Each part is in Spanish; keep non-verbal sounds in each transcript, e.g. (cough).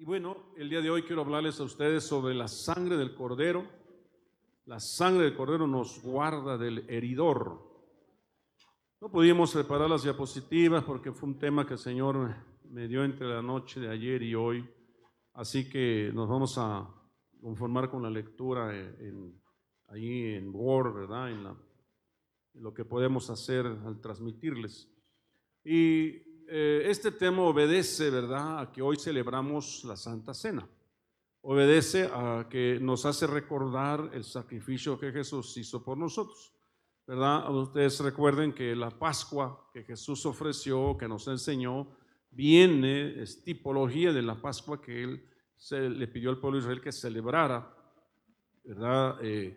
Y bueno, el día de hoy quiero hablarles a ustedes sobre la sangre del cordero. La sangre del cordero nos guarda del heridor. No pudimos preparar las diapositivas porque fue un tema que el Señor me dio entre la noche de ayer y hoy. Así que nos vamos a conformar con la lectura en, en Word, ¿verdad? En, en lo que podemos hacer al transmitirles. Y eh, este tema obedece, ¿verdad?, a que hoy celebramos la Santa Cena. Obedece a que nos hace recordar el sacrificio que Jesús hizo por nosotros. ¿Verdad? Ustedes recuerden que la Pascua que Jesús ofreció, que nos enseñó, viene, es tipología de la Pascua que Él se, le pidió al pueblo de Israel que celebrara, ¿verdad? Eh,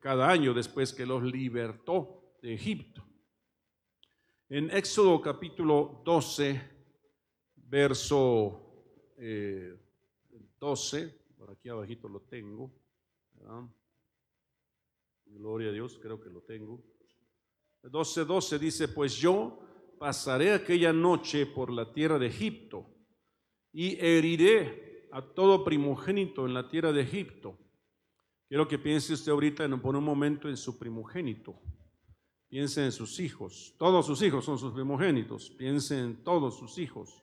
cada año después que los libertó de Egipto. En Éxodo capítulo 12, verso 12, eh, por aquí abajito lo tengo. Gloria a Dios, creo que lo tengo. 12, 12 dice, pues yo pasaré aquella noche por la tierra de Egipto y heriré a todo primogénito en la tierra de Egipto. Quiero que piense usted ahorita por un momento en su primogénito. Piense en sus hijos. Todos sus hijos son sus primogénitos. Piense en todos sus hijos.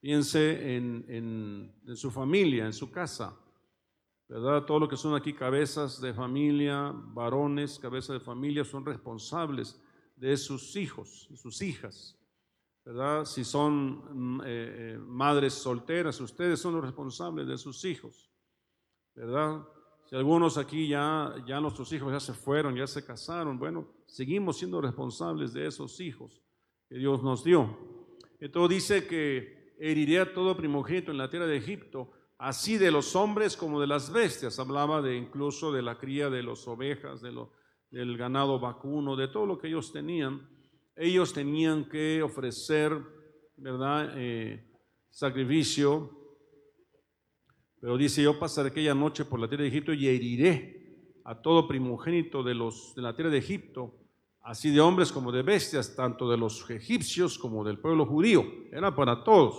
Piense en, su familia, en su casa. ¿Verdad? Todo lo que son aquí cabezas de familia, varones, cabezas de familia, son responsables de sus hijos, de sus hijas. ¿Verdad? Si son mm, eh, eh, madres solteras, ustedes son los responsables de sus hijos. ¿Verdad? Si algunos aquí ya, ya nuestros hijos ya se fueron, ya se casaron, bueno, seguimos siendo responsables de esos hijos que Dios nos dio. Entonces dice que heriré a todo primogénito en la tierra de Egipto, así de los hombres como de las bestias. Hablaba de incluso de la cría de las ovejas, de lo, del ganado vacuno, de todo lo que ellos tenían. Ellos tenían que ofrecer, ¿verdad? Eh, sacrificio pero dice, yo pasaré aquella noche por la tierra de Egipto y heriré a todo primogénito de, los, de la tierra de Egipto, así de hombres como de bestias, tanto de los egipcios como del pueblo judío. Era para todos.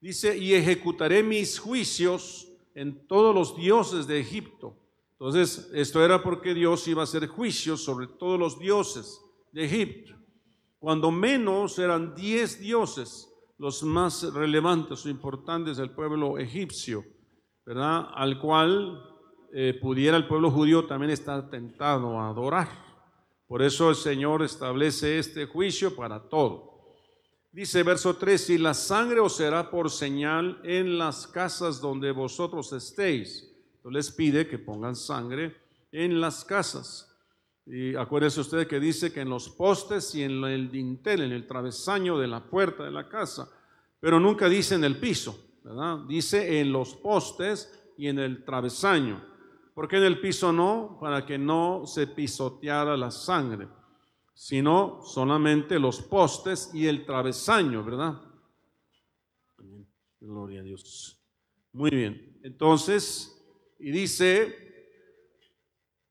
Dice, y ejecutaré mis juicios en todos los dioses de Egipto. Entonces, esto era porque Dios iba a hacer juicios sobre todos los dioses de Egipto. Cuando menos eran diez dioses los más relevantes o importantes del pueblo egipcio, ¿verdad? Al cual eh, pudiera el pueblo judío también estar tentado a adorar. Por eso el Señor establece este juicio para todo. Dice verso 3, y la sangre os será por señal en las casas donde vosotros estéis. Entonces les pide que pongan sangre en las casas. Y acuérdense ustedes que dice que en los postes y en el dintel, en el travesaño de la puerta de la casa, pero nunca dice en el piso, ¿verdad? Dice en los postes y en el travesaño. ¿Por qué en el piso no? Para que no se pisoteara la sangre, sino solamente los postes y el travesaño, ¿verdad? Gloria a Dios. Muy bien. Entonces, y dice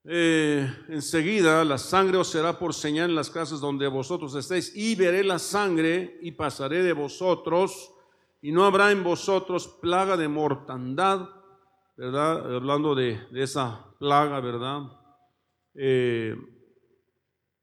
eh, enseguida la sangre os será por señal en las casas donde vosotros estéis, y veré la sangre y pasaré de vosotros, y no habrá en vosotros plaga de mortandad, ¿verdad? Hablando de, esa plaga, ¿verdad? Eh,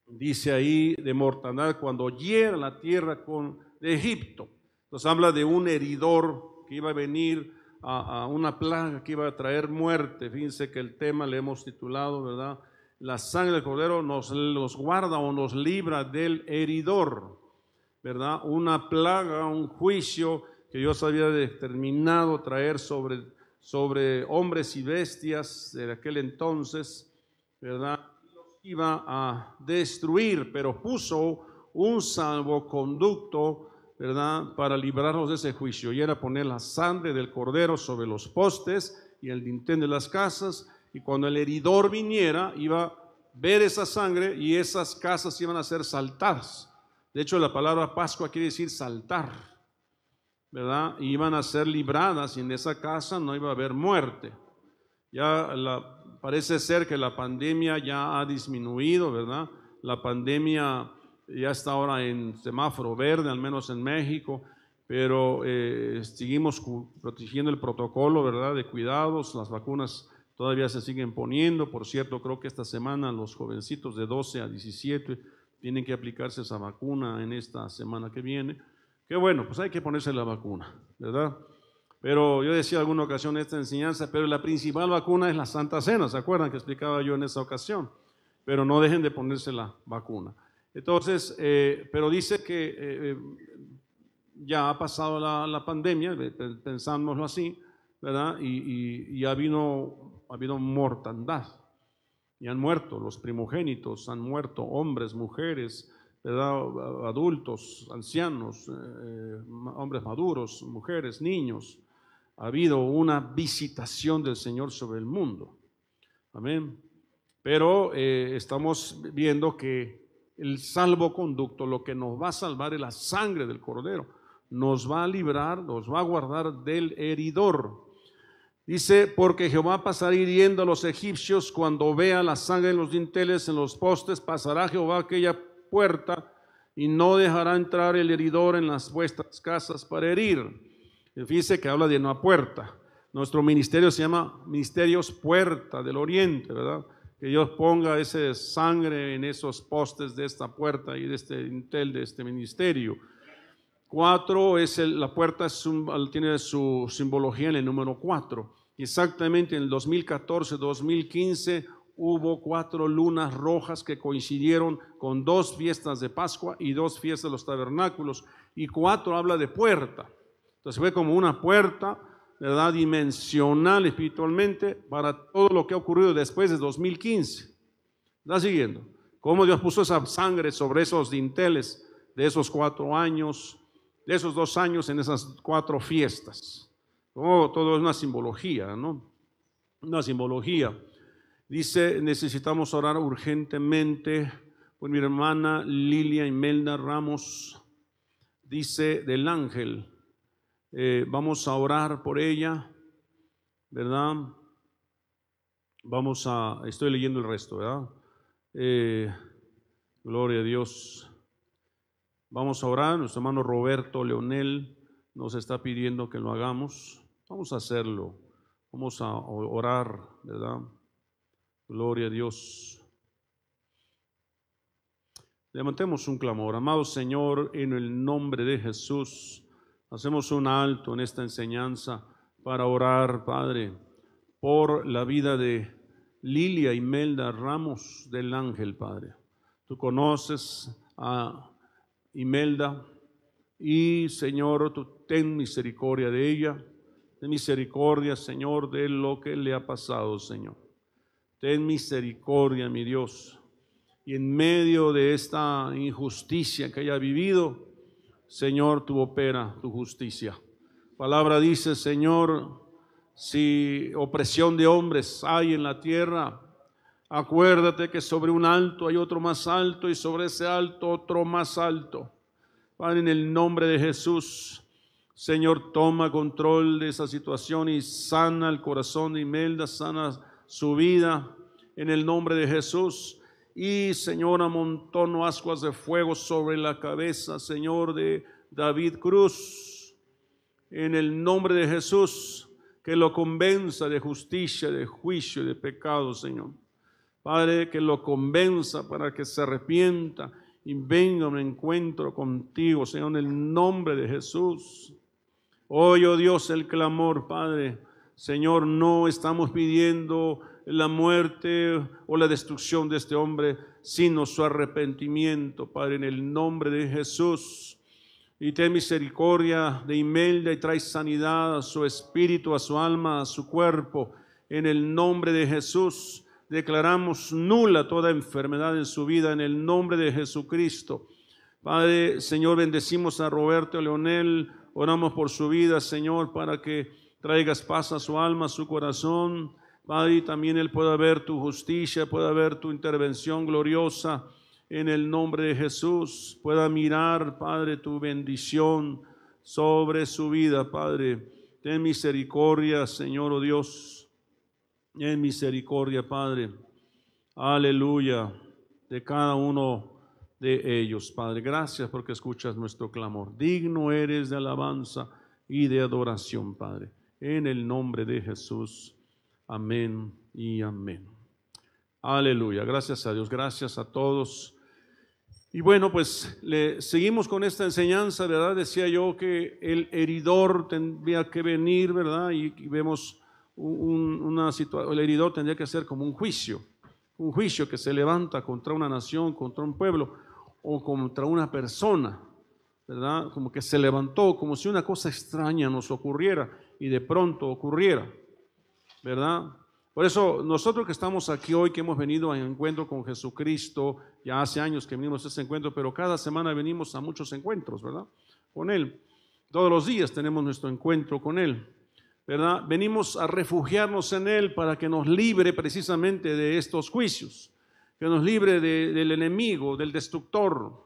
dice ahí de mortandad cuando hiera la tierra con, de Egipto. Nos habla de un heridor que iba a venir a, una plaga que iba a traer muerte. Fíjense que el tema le hemos titulado, ¿verdad? La sangre del cordero nos, los guarda o nos libra del heridor, ¿verdad? Una plaga, un juicio que Dios había determinado traer sobre, sobre hombres y bestias de aquel entonces, ¿verdad? Iba a destruir, pero puso un salvoconducto ¿verdad? Para librarnos de ese juicio. Y era poner la sangre del cordero sobre los postes y el dintel de las casas. Y cuando el heridor viniera, iba a ver esa sangre y esas casas iban a ser saltadas. De hecho, la palabra Pascua quiere decir saltar, ¿verdad? Iban a ser libradas y en esa casa no iba a haber muerte. Ya parece ser que la pandemia ya ha disminuido, ¿verdad? La pandemia ya está ahora en semáforo verde, al menos en México, pero eh, seguimos protegiendo el protocolo, ¿verdad?, de cuidados, las vacunas todavía se siguen poniendo, por cierto, creo que esta semana los jovencitos de 12 a 17 tienen que aplicarse esa vacuna en esta semana que viene, que bueno, pues hay que ponerse la vacuna, ¿verdad? Pero yo decía alguna ocasión esta enseñanza, pero la principal vacuna es la Santa Cena, ¿se acuerdan que explicaba yo en esa ocasión? Pero no dejen de ponerse la vacuna. Entonces, eh, pero dice que eh, eh, ya ha pasado la, pandemia, pensámoslo así, ¿verdad? Y, y, ha, habido, ha habido mortandad. Y han muerto los primogénitos, han muerto hombres, mujeres, ¿verdad? adultos, ancianos, hombres maduros, mujeres, niños. Ha habido una visitación del Señor sobre el mundo. Amén. Pero estamos viendo que el salvoconducto, lo que nos va a salvar es la sangre del cordero. Nos va a librar, nos va a guardar del heridor. Dice, porque Jehová pasará hiriendo a los egipcios cuando vea la sangre en los dinteles, en los postes, pasará Jehová aquella puerta y no dejará entrar el heridor en las vuestras casas para herir. Fíjese que habla de una puerta. Nuestro ministerio se llama Ministerios Puerta del Oriente, ¿verdad? Que Dios ponga ese sangre en esos postes de esta puerta y de este intel de este ministerio. Cuatro es la puerta tiene su simbología en el número cuatro. Exactamente en el 2014-2015 hubo cuatro lunas rojas que coincidieron con dos fiestas de Pascua y dos fiestas de los tabernáculos. Y cuatro habla de puerta. Entonces ve como una puerta ¿verdad? dimensional espiritualmente para todo lo que ha ocurrido después de 2015. ¿Está siguiendo? Cómo Dios puso esa sangre sobre esos dinteles de esos cuatro años, de esos dos años en esas cuatro fiestas. Todo es una simbología, ¿no? Una simbología. Dice, necesitamos orar urgentemente por mi hermana Lilia Imelda Ramos. Dice del ángel, eh, vamos a orar por ella, ¿verdad? Vamos a, estoy leyendo el resto, ¿verdad? Eh, gloria a Dios. Vamos a orar, nuestro hermano Roberto Leonel nos está pidiendo que lo hagamos. Vamos a hacerlo. Vamos a orar, ¿verdad? Gloria a Dios. Levantemos un clamor. Amado Señor, en el nombre de Jesús. Hacemos un alto en esta enseñanza para orar, Padre, por la vida de Lilia Imelda Ramos del Ángel, Padre. Tú conoces a Imelda y, Señor, tú ten misericordia de ella. Ten misericordia, Señor, de lo que le ha pasado, Señor. Ten misericordia, mi Dios. Y en medio de esta injusticia que haya vivido, Señor, tú opera tu justicia. Palabra dice, Señor, si opresión de hombres hay en la tierra, acuérdate que sobre un alto hay otro más alto y sobre ese alto otro más alto. Padre, en el nombre de Jesús, Señor, toma control de esa situación y sana el corazón de Imelda, sana su vida en el nombre de Jesús. Y Señor, amontono ascuas de fuego sobre la cabeza, Señor, de David Cruz. En el nombre de Jesús, que lo convenza de justicia, de juicio y de pecado, Señor. Padre, que lo convenza para que se arrepienta y venga un encuentro contigo, Señor, en el nombre de Jesús. Oye, oh Dios, el clamor, Padre. Señor, no estamos pidiendo la muerte o la destrucción de este hombre, sino su arrepentimiento, Padre, en el nombre de Jesús. Y ten misericordia de Imelda y trae sanidad a su espíritu, a su alma, a su cuerpo. En el nombre de Jesús declaramos nula toda enfermedad en su vida, en el nombre de Jesucristo. Padre, Señor, bendecimos a Roberto Leonel, oramos por su vida, Señor, para que traigas paz a su alma, a su corazón. Padre, también Él pueda ver tu justicia, pueda ver tu intervención gloriosa en el nombre de Jesús, pueda mirar, Padre, tu bendición sobre su vida, Padre. Ten misericordia, Señor, oh Dios. Ten misericordia, Padre. Aleluya. De cada uno de ellos. Padre, gracias porque escuchas nuestro clamor. Digno eres de alabanza y de adoración, Padre. En el nombre de Jesús. Amén y amén. Aleluya. Gracias a Dios. Gracias a todos. Y bueno, pues le seguimos con esta enseñanza, ¿verdad? Decía yo que el heridor tendría que venir, ¿verdad? Y, vemos una situación, el heridor tendría que ser como un juicio, un juicio que se levanta contra una nación, contra un pueblo o contra una persona, ¿verdad? Como que se levantó, como si una cosa extraña nos ocurriera y de pronto ocurriera, ¿verdad? Por eso nosotros que estamos aquí hoy, que hemos venido a encuentro con Jesucristo, ya hace años que venimos a ese encuentro, pero cada semana venimos a muchos encuentros, ¿verdad? Con Él. Todos los días tenemos nuestro encuentro con Él, ¿verdad? Venimos a refugiarnos en Él para que nos libre precisamente de estos juicios, que nos libre del enemigo, del destructor,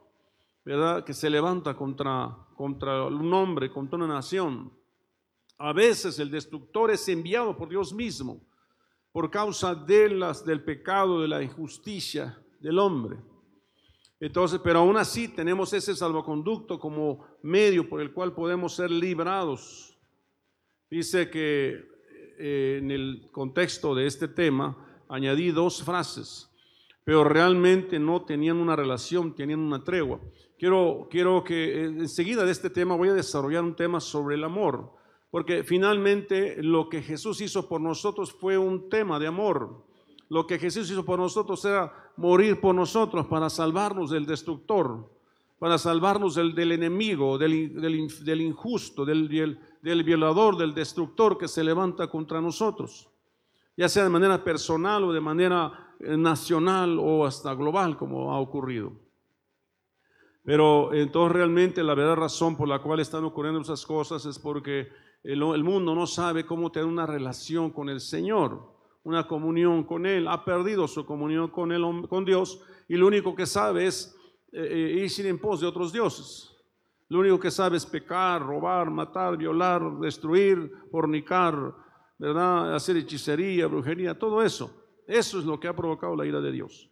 ¿verdad? Que se levanta contra, contra un hombre, contra una nación. A veces el destructor es enviado por Dios mismo por causa de las, del pecado, de la injusticia del hombre. Entonces, pero aún así tenemos ese salvoconducto como medio por el cual podemos ser librados. Dice que eh, en el contexto de este tema añadí dos frases, pero realmente no tenían una relación, tenían una tregua. Quiero, quiero que eh, enseguida de este tema voy a desarrollar un tema sobre el amor. Porque finalmente lo que Jesús hizo por nosotros fue un tema de amor. Lo que Jesús hizo por nosotros era morir por nosotros para salvarnos del destructor, para salvarnos del, enemigo, del, injusto, del, del violador, del destructor que se levanta contra nosotros, ya sea de manera personal o de manera eh, nacional o hasta global, como ha ocurrido. Pero entonces realmente la verdadera razón por la cual están ocurriendo esas cosas es porque el, mundo no sabe cómo tener una relación con el Señor, una comunión con Él, ha perdido su comunión con, con Dios y lo único que sabe es eh, eh, ir en pos de otros dioses. Lo único que sabe es pecar, robar, matar, violar, destruir, fornicar, ¿verdad? Hacer hechicería, brujería, todo eso. Eso es lo que ha provocado la ira de Dios.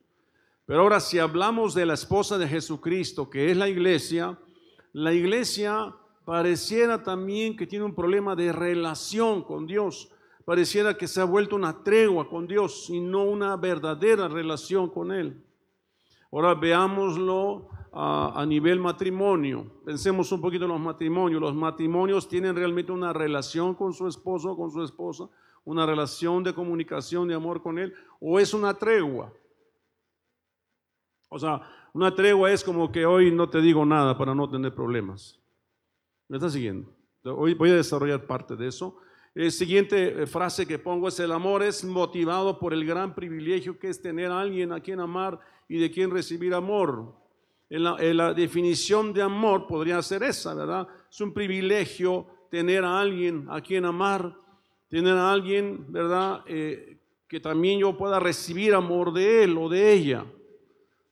Pero ahora si hablamos de la esposa de Jesucristo, que es la iglesia, la iglesia pareciera también que tiene un problema de relación con Dios. Pareciera que se ha vuelto una tregua con Dios y no una verdadera relación con Él. Ahora veámoslo a, nivel matrimonio. Pensemos un poquito en los matrimonios. Los matrimonios tienen realmente una relación con su esposo o con su esposa, una relación de comunicación, de amor con Él, o es una tregua. O sea, una tregua es como que hoy no te digo nada para no tener problemas. ¿Me está siguiendo? Hoy voy a desarrollar parte de eso. La siguiente eh, frase que pongo es, el amor es motivado por el gran privilegio que es tener a alguien a quien amar y de quien recibir amor. En la, definición de amor podría ser esa, ¿verdad? Es un privilegio tener a alguien a quien amar, tener a alguien, ¿verdad? Eh, que también yo pueda recibir amor de él o de ella.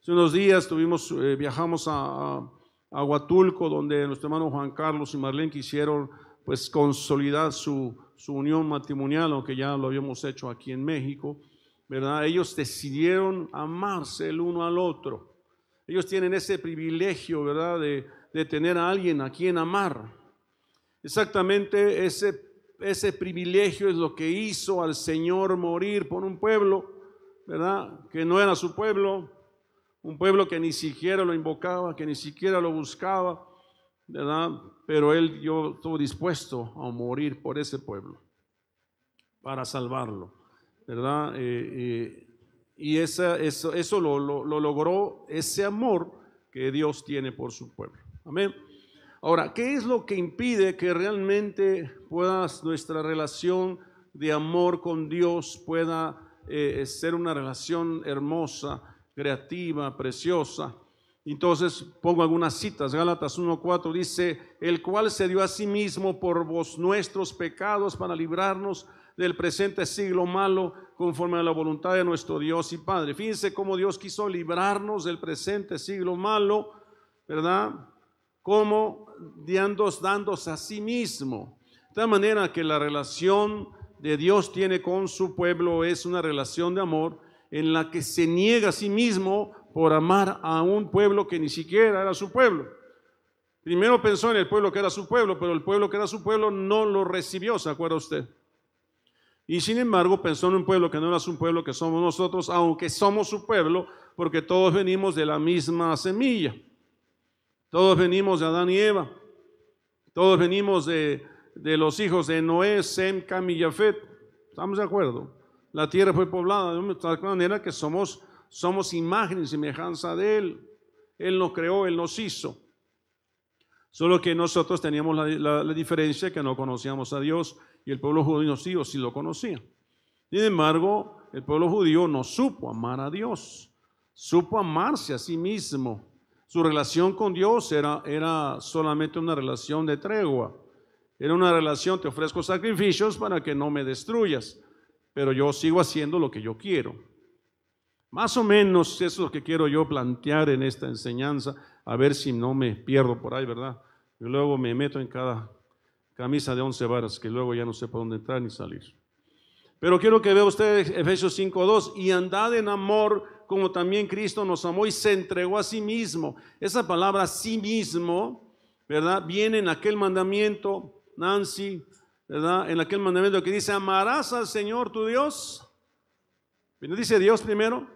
Hace unos días tuvimos, eh, viajamos a Huatulco, donde nuestro hermano Juan Carlos y Marlene quisieron pues consolidar su, unión matrimonial, aunque ya lo habíamos hecho aquí en México, ¿verdad? Ellos decidieron amarse el uno al otro. Ellos tienen ese privilegio, ¿verdad? De, de tener a alguien a quien amar. Exactamente ese, ese privilegio es lo que hizo al Señor morir por un pueblo, ¿verdad? Que no era su pueblo, un pueblo que ni siquiera lo invocaba, que ni siquiera lo buscaba, ¿verdad? Pero él yo estuvo dispuesto a morir por ese pueblo, para salvarlo, ¿verdad? Eh, eh, y esa, eso, eso lo, lo, logró ese amor que Dios tiene por su pueblo. Amén. Ahora, ¿qué es lo que impide que realmente pueda nuestra relación de amor con Dios pueda eh, ser una relación hermosa? Creativa, preciosa. Entonces pongo algunas citas. Gálatas 1.4 dice, el cual se dio a sí mismo por vos nuestros pecados para librarnos del presente siglo malo conforme a la voluntad de nuestro Dios y Padre. Fíjense cómo Dios quiso librarnos del presente siglo malo, ¿verdad? Como dándose a sí mismo. De tal manera que la relación de Dios tiene con su pueblo es una relación de amor en la que se niega a sí mismo por amar a un pueblo que ni siquiera era su pueblo. Primero pensó en el pueblo que era su pueblo, pero el pueblo que era su pueblo no lo recibió, ¿se acuerda usted? Y sin embargo pensó en un pueblo que no era su pueblo, que somos nosotros, aunque somos su pueblo, porque todos venimos de la misma semilla. Todos venimos de Adán y Eva. Todos venimos de, los hijos de Noé, Sem, Cam y Jafet. ¿Estamos de acuerdo? La tierra fue poblada de tal manera que somos, somos imagen y semejanza de Él. Él nos creó, Él nos hizo. Solo que nosotros teníamos la, diferencia que no conocíamos a Dios y el pueblo judío sí o sí lo conocía. Sin embargo, el pueblo judío no supo amar a Dios, supo amarse a sí mismo. Su relación con Dios era, era solamente una relación de tregua. Era una relación, te ofrezco sacrificios para que no me destruyas, pero yo sigo haciendo lo que yo quiero. Más o menos eso es lo que quiero yo plantear en esta enseñanza a ver si no me pierdo por ahí, ¿verdad? Y luego me meto en cada camisa de once varas que luego ya no sé por dónde entrar ni salir. Pero quiero que vea usted Efesios 5.2 y andad en amor como también Cristo nos amó y se entregó a sí mismo. Esa palabra sí mismo, ¿verdad? Viene en aquel mandamiento, Nancy, En aquel mandamiento que dice, amarás al Señor tu Dios. Dice Dios primero,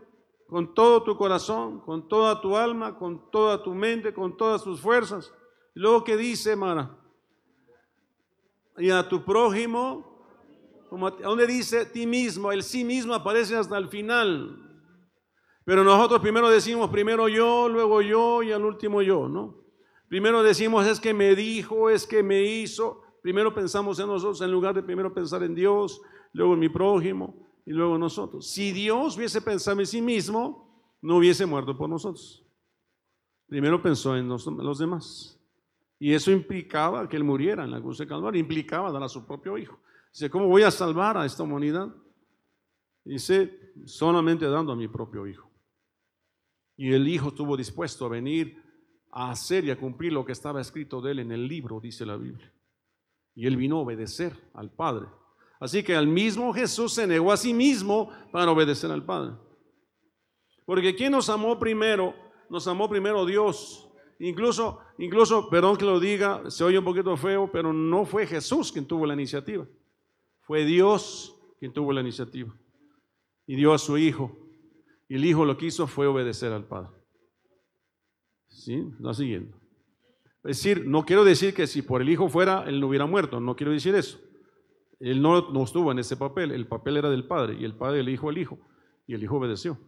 con todo tu corazón, con toda tu alma, con toda tu mente, con todas tus fuerzas. Y luego que dice, Mara, y a tu prójimo, como donde dice ti mismo, el sí mismo aparece hasta el final. Pero nosotros primero decimos, primero yo, luego yo y al último yo, ¿no? Primero decimos, es que me dijo, es que me hizo. Primero pensamos en nosotros en lugar de primero pensar en Dios, luego en mi prójimo y luego nosotros. Si Dios hubiese pensado en sí mismo, no hubiese muerto por nosotros. Primero pensó en los, demás. Y eso implicaba que Él muriera en la cruz de Calvario, implicaba dar a su propio Hijo. Dice, ¿cómo voy a salvar a esta humanidad? Dice, solamente dando a mi propio Hijo. Y el Hijo estuvo dispuesto a venir a hacer y a cumplir lo que estaba escrito de Él en el libro, dice la Biblia. Y Él vino a obedecer al Padre Así que al mismo Jesús se negó a sí mismo para obedecer al Padre. Porque ¿quién nos amó primero? Nos amó primero Dios. Incluso, incluso, perdón que lo diga, se oye un poquito feo, pero no fue Jesús quien tuvo la iniciativa. Fue Dios quien tuvo la iniciativa. Y dio a su Hijo. Y el Hijo lo que hizo fue obedecer al Padre. ¿Sí? La siguiente. Es decir, no quiero decir que si por el Hijo fuera, Él no hubiera muerto. No quiero decir eso. Él no, estuvo en ese papel, el papel era del Padre y el Padre le dijo al Hijo y el Hijo obedeció.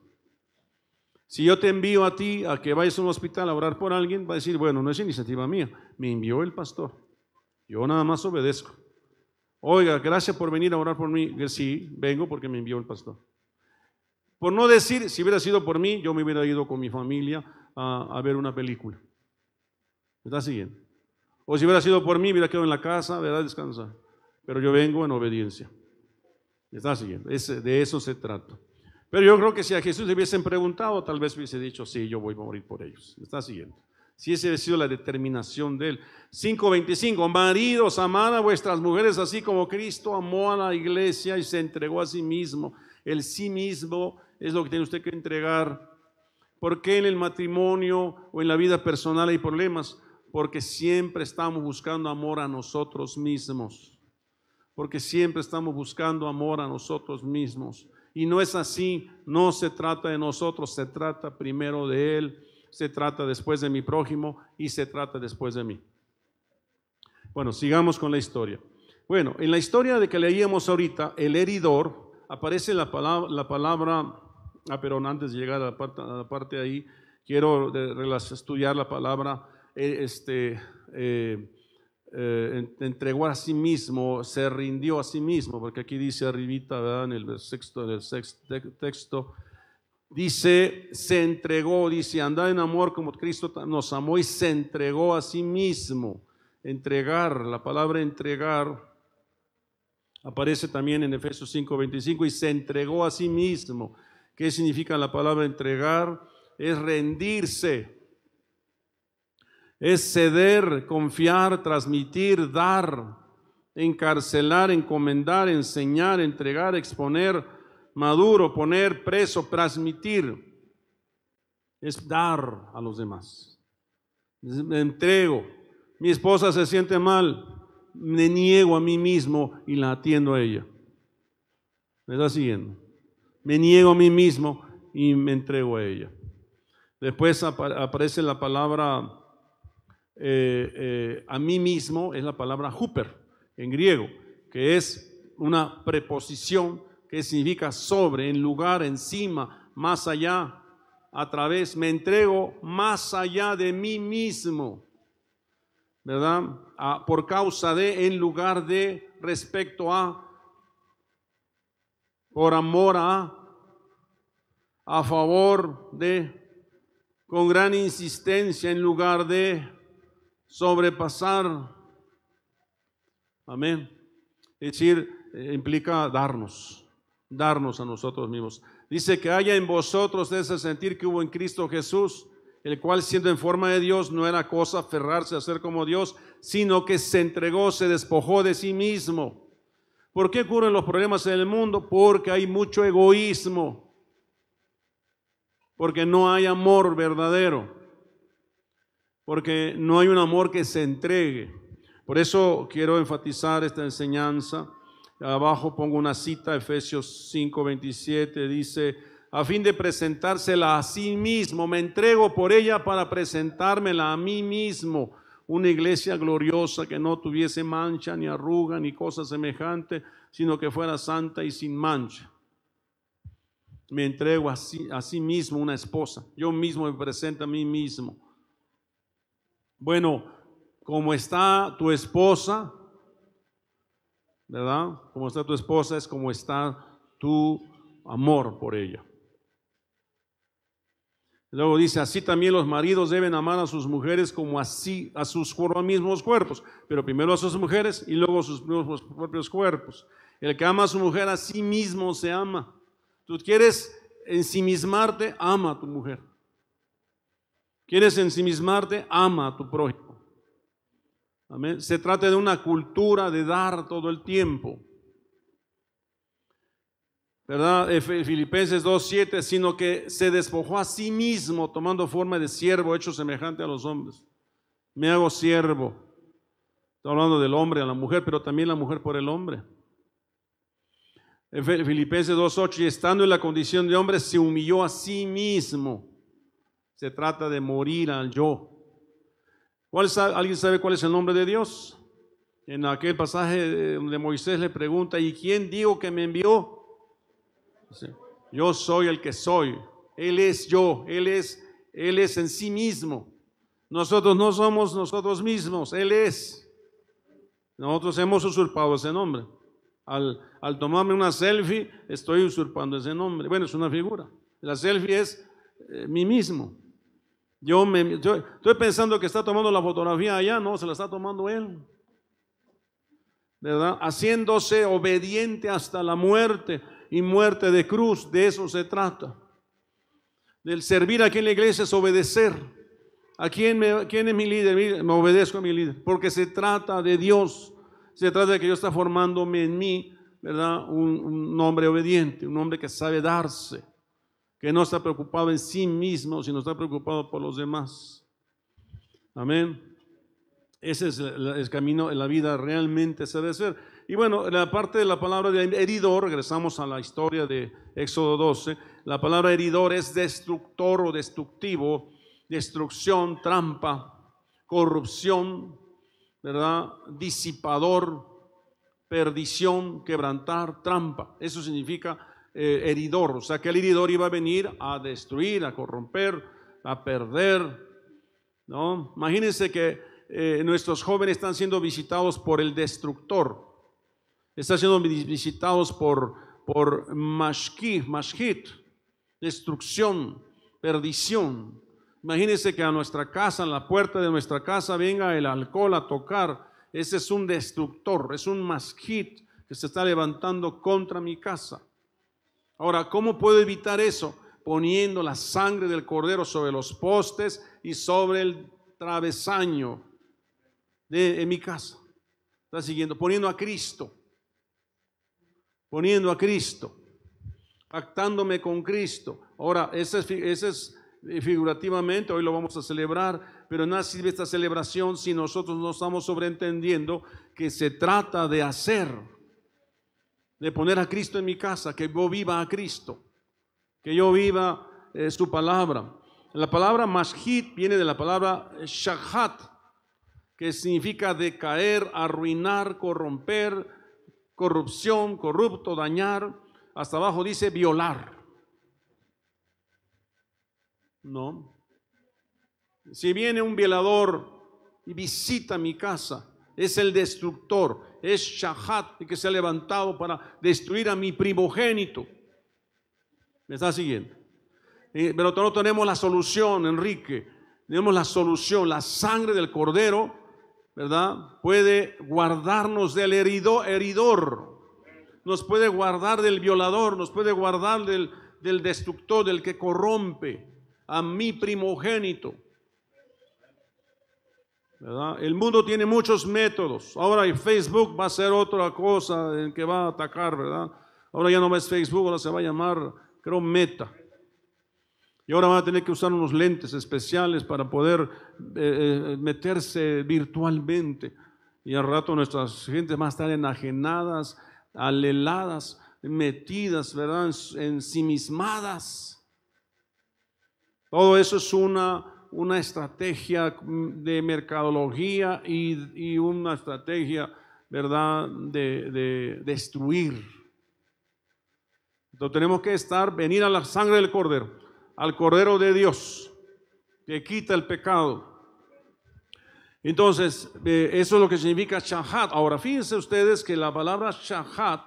Si yo te envío a ti a que vayas a un hospital a orar por alguien, va a decir, bueno, no es iniciativa mía, me envió el pastor. Yo nada más obedezco. Oiga, gracias por venir a orar por mí. Sí, vengo porque me envió el pastor. Por no decir, si hubiera sido por mí, yo me hubiera ido con mi familia a ver una película. ¿Me está siguiendo? O si hubiera sido por mí, hubiera quedado en la casa, ¿verdad? Descansar pero yo vengo en obediencia. ¿Está siguiendo? de eso se trata. Pero yo creo que si a Jesús le hubiesen preguntado, tal vez hubiese dicho, sí, yo voy a morir por ellos. ¿Está siguiendo? Si esa ha sido la determinación de él. 5.25, maridos, amad a vuestras mujeres así como Cristo amó a la iglesia y se entregó a sí mismo. El sí mismo es lo que tiene usted que entregar. ¿Por qué en el matrimonio o en la vida personal hay problemas? Porque siempre estamos buscando amor a nosotros mismos porque siempre estamos buscando amor a nosotros mismos. Y no es así, no se trata de nosotros, se trata primero de Él, se trata después de mi prójimo y se trata después de mí. Bueno, sigamos con la historia. Bueno, en la historia de que leíamos ahorita, el heridor, aparece la palabra, la palabra ah, pero antes de llegar a la parte, a ahí, quiero estudiar la palabra, este, eh, eh, entregó a sí mismo, se rindió a sí mismo, porque aquí dice arribita, en el sexto, del texto, dice, se entregó, dice, andad en amor como Cristo nos amó y se entregó a sí mismo. Entregar, la palabra entregar aparece también en Efesios 5:25 y se entregó a sí mismo. ¿Qué significa la palabra entregar? Es rendirse, es ceder, confiar, transmitir, dar, encarcelar, encomendar, enseñar, entregar, exponer, maduro, poner preso, transmitir. es dar a los demás. Me entrego. Mi esposa se siente mal, me niego a mí mismo y la atiendo a ella. ¿Me está siguiendo? Me niego a mí mismo y me entrego a ella. Después aparece la palabra eh, eh, a mí mismo, es la palabra huper en griego, que es una preposición que significa sobre, en lugar, encima, más allá, a través, me entrego más allá de mí mismo, ¿verdad? por causa de, en lugar de, respecto a, por amor a, a favor de, con gran insistencia, en lugar de sobrepasar. Amén. Es decir, eh, implica darnos, darnos a nosotros mismos. Dice que haya en vosotros ese sentir que hubo en Cristo Jesús, el cual siendo en forma de Dios no era cosa aferrarse a ser como Dios, sino que se entregó, se despojó de sí mismo. ¿Por qué ocurren los problemas en el mundo? Porque hay mucho egoísmo, porque no hay amor verdadero, porque no hay un amor que se entregue. Por eso quiero enfatizar esta enseñanza Abajo pongo una cita, Efesios 5, 27, dice, a fin de presentársela a sí mismo, me entrego por ella para presentármela a mí mismo, una iglesia gloriosa que no tuviese mancha, ni arruga, ni cosa semejante, sino que fuera santa y sin mancha. Me entrego a sí, a sí mismo una esposa, yo mismo me presento a mí mismo. Bueno, como está tu esposa, ¿verdad? Como está tu esposa es como está tu amor por ella. Luego dice, así también los maridos deben amar a sus mujeres como así a sus mismos cuerpos, pero primero a sus mujeres y luego a sus propios cuerpos. El que ama a su mujer a sí mismo se ama. Tú quieres ensimismarte, ama a tu mujer. Quieres ensimismarte, ama a tu prójimo. Se trata de una cultura de dar todo el tiempo. ¿Verdad? Filipenses 2.7, sino que se despojó a sí mismo tomando forma de siervo hecho semejante a los hombres. Me hago siervo. Estoy hablando del hombre a la mujer, pero también la mujer por el hombre. Filipenses 2.8, y estando en la condición de hombre, se humilló a sí mismo. Se trata de morir al yo. ¿Alguien sabe cuál es el nombre de Dios? En aquel pasaje donde Moisés le pregunta, ¿y quién digo que me envió? Yo soy el que soy. Él es yo. Él es, él es en sí mismo. Nosotros no somos nosotros mismos. Él es. Nosotros hemos usurpado ese nombre. Al, al tomarme una selfie, estoy usurpando ese nombre. Bueno, es una figura. La selfie es eh, mí mismo. Yo, me, estoy pensando que está tomando la fotografía allá, no, se la está tomando él. ¿Verdad? Haciéndose obediente hasta la muerte y muerte de cruz, de eso se trata. Del servir aquí en la iglesia es obedecer. ¿A quién, me, quién es mi líder? Me obedezco a mi líder, porque se trata de Dios. Se trata de que Dios está formándome en mí, ¿verdad? Un hombre obediente, un hombre que sabe darse que no está preocupado en sí mismo, sino está preocupado por los demás. Amén. Ese es el, camino en la vida realmente se debe ser. Y bueno, la parte de la palabra de heridor, regresamos a la historia de Éxodo 12, la palabra heridor es destructor o destructivo, destrucción, trampa, corrupción, ¿verdad? Disipador, perdición, quebrantar, trampa. Eso significa eh, heridor, o sea que el heridor iba a venir a destruir, a corromper, a perder. ¿no? Imagínense que eh, nuestros jóvenes están siendo visitados por el destructor, están siendo visitados por, por mashkit, mashkit, destrucción, perdición. Imagínense que a nuestra casa, a la puerta de nuestra casa, venga el alcohol a tocar. Ese es un destructor, es un mashkit que se está levantando contra mi casa. Ahora, ¿cómo puedo evitar eso? Poniendo la sangre del cordero sobre los postes y sobre el travesaño de, mi casa. Está siguiendo, poniendo a Cristo. Poniendo a Cristo. Pactándome con Cristo. Ahora, ese es, ese es eh, figurativamente, hoy lo vamos a celebrar, pero nada sirve esta celebración si nosotros no estamos sobreentendiendo que se trata de hacer, de poner a Cristo en mi casa, que yo viva a Cristo, que yo viva eh, su palabra. La palabra mashit viene de la palabra shahat, que significa decaer, arruinar, corromper, corrupción, corrupto, dañar. Hasta abajo dice violar. No. Si viene un violador y visita mi casa, es el destructor, es Shahat que se ha levantado para destruir a mi primogénito. ¿Me está siguiendo? Eh, pero no tenemos la solución, Enrique. Tenemos la solución, la sangre del cordero, ¿verdad? Puede guardarnos del herido, heridor, nos puede guardar del violador, nos puede guardar del, del destructor, del que corrompe a mi primogénito. El mundo tiene muchos métodos. Ahora Facebook va a ser otra cosa en que va a atacar, ¿verdad? Ahora ya no es Facebook, ahora se va a llamar, creo, Meta. Y ahora van a tener que usar unos lentes especiales para poder eh, eh, meterse virtualmente. Y al rato nuestras gentes van a estar enajenadas, aleladas, metidas, ¿verdad? Ensimismadas. Todo eso es una, una estrategia de mercadología y, y una estrategia, ¿verdad?, de, de destruir. Entonces tenemos que estar, venir a la sangre del cordero al Cordero de Dios, que quita el pecado. Entonces, eh, eso es lo que significa shahat. Ahora, fíjense ustedes que la palabra shahat,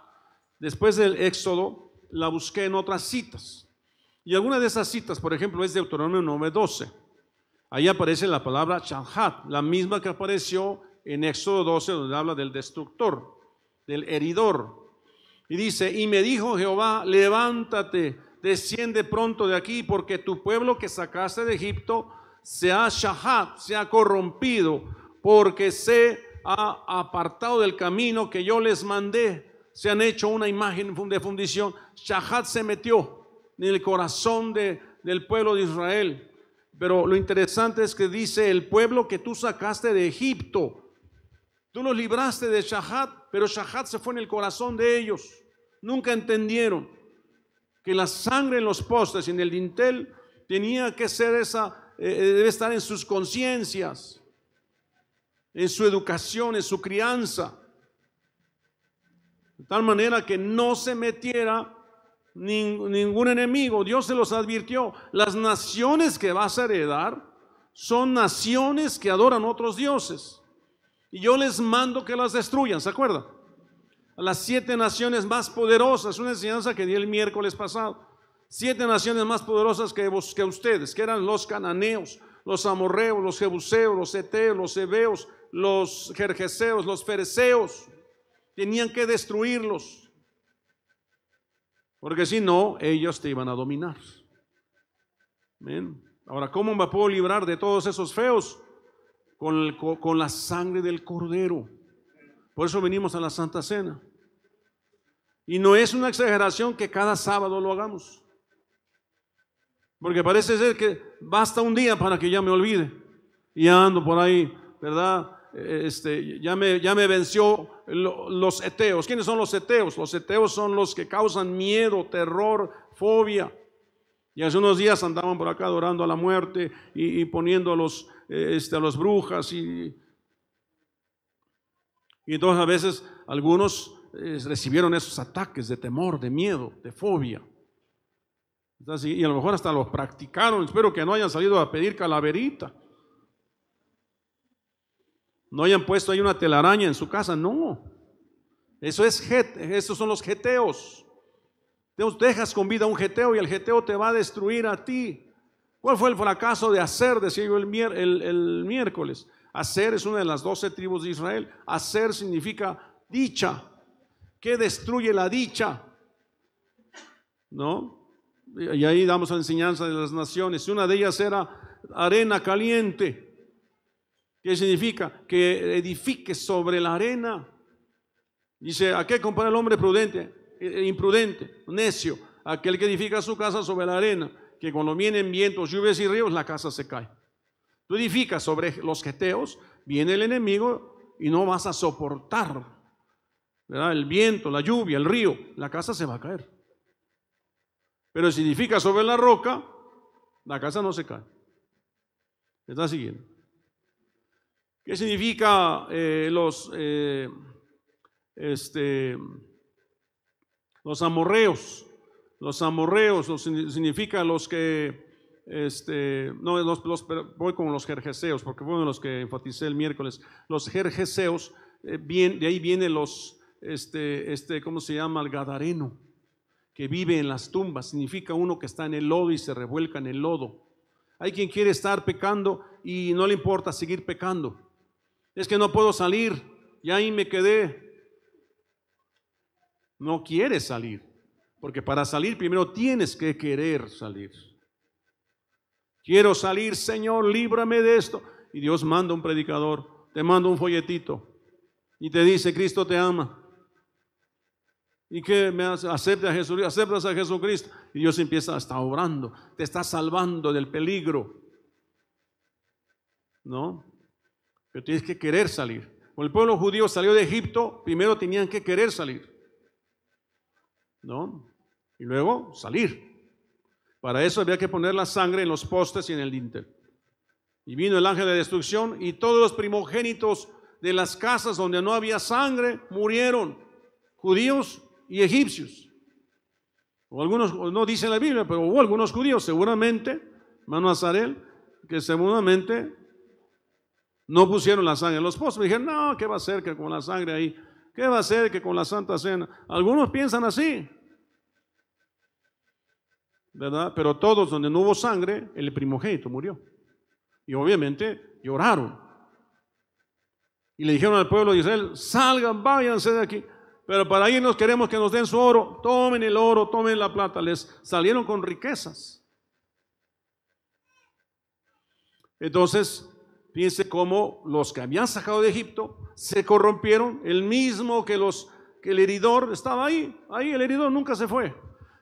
después del Éxodo, la busqué en otras citas. Y alguna de esas citas, por ejemplo, es Deuteronomio 9:12. Ahí aparece la palabra shahat, la misma que apareció en Éxodo 12, donde habla del destructor, del heridor. Y dice, y me dijo Jehová, levántate desciende pronto de aquí, porque tu pueblo que sacaste de Egipto se ha shahat, se ha corrompido, porque se ha apartado del camino que yo les mandé. Se han hecho una imagen de fundición. Shahat se metió en el corazón de, del pueblo de Israel. Pero lo interesante es que dice el pueblo que tú sacaste de Egipto. Tú los libraste de Shahat, pero Shahat se fue en el corazón de ellos. Nunca entendieron que la sangre en los postes y en el dintel tenía que ser esa, eh, eh, debe estar en sus conciencias, en su educación, en su crianza. De tal manera que no se metiera ningún enemigo. Dios se los advirtió. Las naciones que vas a heredar son naciones que adoran otros dioses. Y yo les mando que las destruyan, ¿se acuerdan? a las siete naciones más poderosas, una enseñanza que di el miércoles pasado. Siete naciones más poderosas que, que ustedes, que eran los cananeos, los amorreos, los jebuseos, los eteos, los hebeos, los jerjeseos, los fereceos. Tenían que destruirlos. Porque si no, ellos te iban a dominar. Ahora, ¿cómo me puedo librar de todos esos feos? Con, con la sangre del cordero. Por eso venimos a la Santa Cena. Y no es una exageración que cada sábado lo hagamos. Porque parece ser que basta un día para que ya me olvide. Y ando por ahí, ¿verdad? Este, ya, me, ya me venció los eteos. ¿Quiénes son los eteos? Los eteos son los que causan miedo, terror, fobia. Y hace unos días andaban por acá adorando a la muerte y, poniendo a los, este, a brujas y, y entonces a veces algunos eh, recibieron esos ataques de temor, de miedo, de fobia. y a lo mejor hasta los practicaron. Espero que no hayan salido a pedir calaverita. No hayan puesto ahí una telaraña en su casa. No. Eso es esos son los geteos. Dejas con vida un geteo y el geteo te va a destruir a ti. ¿Cuál fue el fracaso de hacer? Decía yo el, el miércoles. Hacer es una de las doce tribus de Israel. Hacer significa dicha. ¿Qué destruye la dicha? ¿No? Y ahí damos la enseñanza de las naciones. Una de ellas era arena caliente. ¿Qué significa? Que edifique sobre la arena. Dice, ¿a qué compara el hombre prudente? E, e imprudente, necio. Aquel que edifica su casa sobre la arena. que cuando vienen vientos, lluvias y ríos, la casa se cae. Tú edificas sobre los geteos, viene el enemigo y no vas a soportar el viento, la lluvia, el río, la casa se va a caer. Pero si edificas sobre la roca, la casa no se cae. ¿Está siguiendo? ¿Qué significa eh, los, eh, este, los amorreos? Los amorreos significa los que, este, no, los, voy con los jerjeseos, porque fueron los que enfaticé el miércoles. Los jerjeseos, eh, de ahí vienen los, este, este, ¿cómo se llama? El gadareno, que vive en las tumbas. Significa uno que está en el lodo y se revuelca en el lodo. Hay quien quiere estar pecando y no le importa seguir pecando. Es que no puedo salir, y ahí me quedé. No quiere salir. Porque para salir primero tienes que querer salir. Quiero salir, Señor, líbrame de esto. Y Dios manda un predicador, te manda un folletito y te dice, Cristo te ama. ¿Y que me hace? A Jesucristo, aceptas a Jesucristo. Y Dios empieza, está obrando, te está salvando del peligro. ¿No? Pero tienes que querer salir. Cuando el pueblo judío salió de Egipto, primero tenían que querer salir. ¿No? y luego salir. Para eso había que poner la sangre en los postes y en el dintel. Y vino el ángel de destrucción y todos los primogénitos de las casas donde no había sangre murieron, judíos y egipcios. O algunos, no dice la Biblia, pero hubo algunos judíos, seguramente, hermano Azarel, que seguramente no pusieron la sangre los. Me dijeron, no, ¿qué va a ser que con la sangre ahí? ¿Qué va a ser que con la Santa Cena? Algunos piensan así. ¿verdad? Pero todos donde no hubo sangre, el primogénito murió. Y obviamente lloraron. Y le dijeron al pueblo de Israel, salgan, váyanse de aquí. Pero para irnos queremos que nos den su oro. Tomen el oro, tomen la plata. Les salieron con riquezas. Entonces, fíjense cómo los que habían sacado de Egipto se corrompieron. El mismo que, los, que el heridor estaba ahí. Ahí el heridor nunca se fue.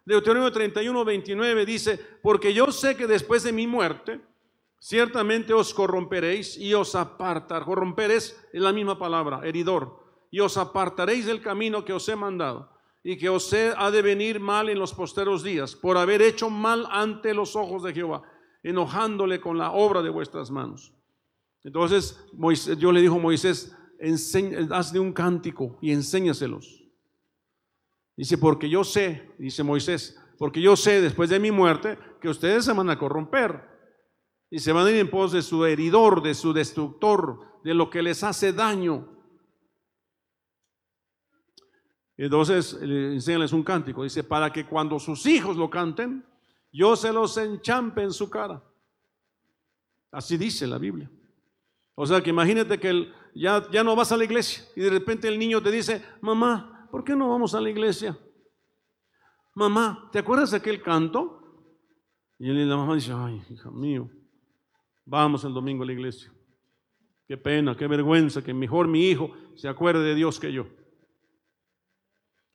Deuteronomio 31, 29 dice, porque yo sé que después de mi muerte, ciertamente os corromperéis y os apartar. Corromper es la misma palabra, heridor. Y os apartaréis del camino que os he mandado y que os ha de venir mal en los posteros días por haber hecho mal ante los ojos de Jehová, enojándole con la obra de vuestras manos. Entonces Moisés, le dijo a Moisés, hazle un cántico y enséñaselos. Dice, porque yo sé, dice Moisés, porque yo sé después de mi muerte que ustedes se van a corromper y se van a ir en pos de su heridor, de su destructor, de lo que les hace daño. Entonces, enséñales un cántico. Dice, para que cuando sus hijos lo canten, yo se los enchampe en su cara. Así dice la Biblia. O sea que imagínate que ya, ya no vas a la iglesia y de repente el niño te dice, mamá, ¿por qué no vamos a la iglesia? Mamá, ¿te acuerdas de aquel canto? Y la mamá dice, ay, hija mío, vamos el domingo a la iglesia. Qué pena, qué vergüenza que mejor mi hijo se acuerde de Dios que yo.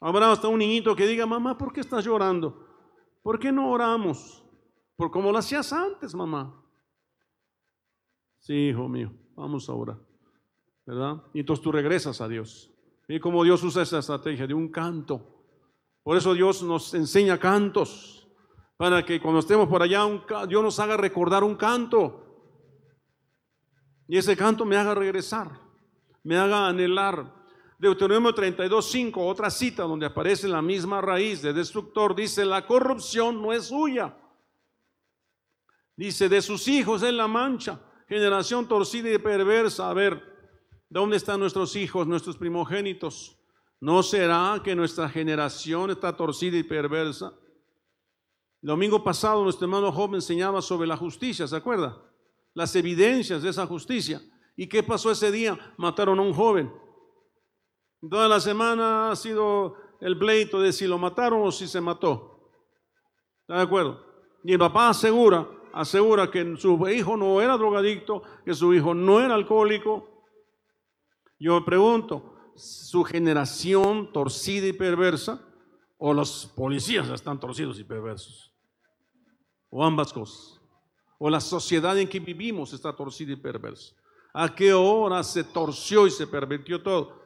Habrá hasta un niñito que diga, mamá, ¿por qué estás llorando? ¿Por qué no oramos? Por como lo hacías antes, mamá. Sí, hijo mío, vamos a orar. ¿Verdad? Y entonces tú regresas a Dios. Y cómo Dios usa esa estrategia de un canto. Por eso Dios nos enseña cantos, para que cuando estemos por allá, Dios nos haga recordar un canto. Y ese canto me haga regresar, me haga anhelar. Deuteronomio 32, 5, otra cita donde aparece la misma raíz de destructor, dice, la corrupción no es suya. Dice, de sus hijos es la mancha, generación torcida y perversa. A ver, ¿Dónde están nuestros hijos, nuestros primogénitos? ¿No será que nuestra generación está torcida y perversa? El domingo pasado nuestro hermano Job enseñaba sobre la justicia, ¿se acuerda? Las evidencias de esa justicia. ¿Y qué pasó ese día? Mataron a un joven. Toda la semana ha sido el pleito de si lo mataron o si se mató. ¿Está de acuerdo? Y el papá asegura, asegura que su hijo no era drogadicto, que su hijo no era alcohólico, yo me pregunto, ¿su generación torcida y perversa o los policías están torcidos y perversos? o ambas cosas. O la sociedad en que vivimos está torcida y perversa. ¿A qué hora se torció y se pervirtió todo?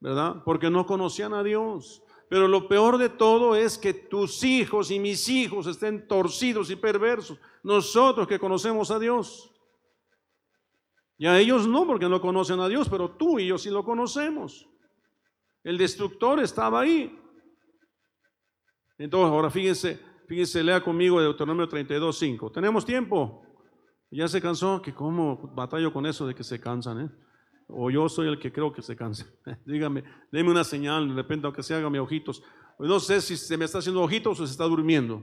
¿Verdad? Porque no conocían a Dios. Pero lo peor de todo es que tus hijos y mis hijos estén torcidos y perversos. Nosotros que conocemos a Dios. Y a ellos no, porque no conocen a Dios, pero tú y yo sí lo conocemos. El destructor estaba ahí. Entonces, ahora fíjense, fíjense, lea conmigo Deuteronomio 32, 5. ¿Tenemos tiempo? ¿Ya se cansó? Que cómo batallo con eso de que se cansan, ¿eh? O yo soy el que creo que se cansa. (laughs) Dígame, déme una señal, de repente, aunque se haga mis ojitos. No sé si se me está haciendo ojitos o se está durmiendo.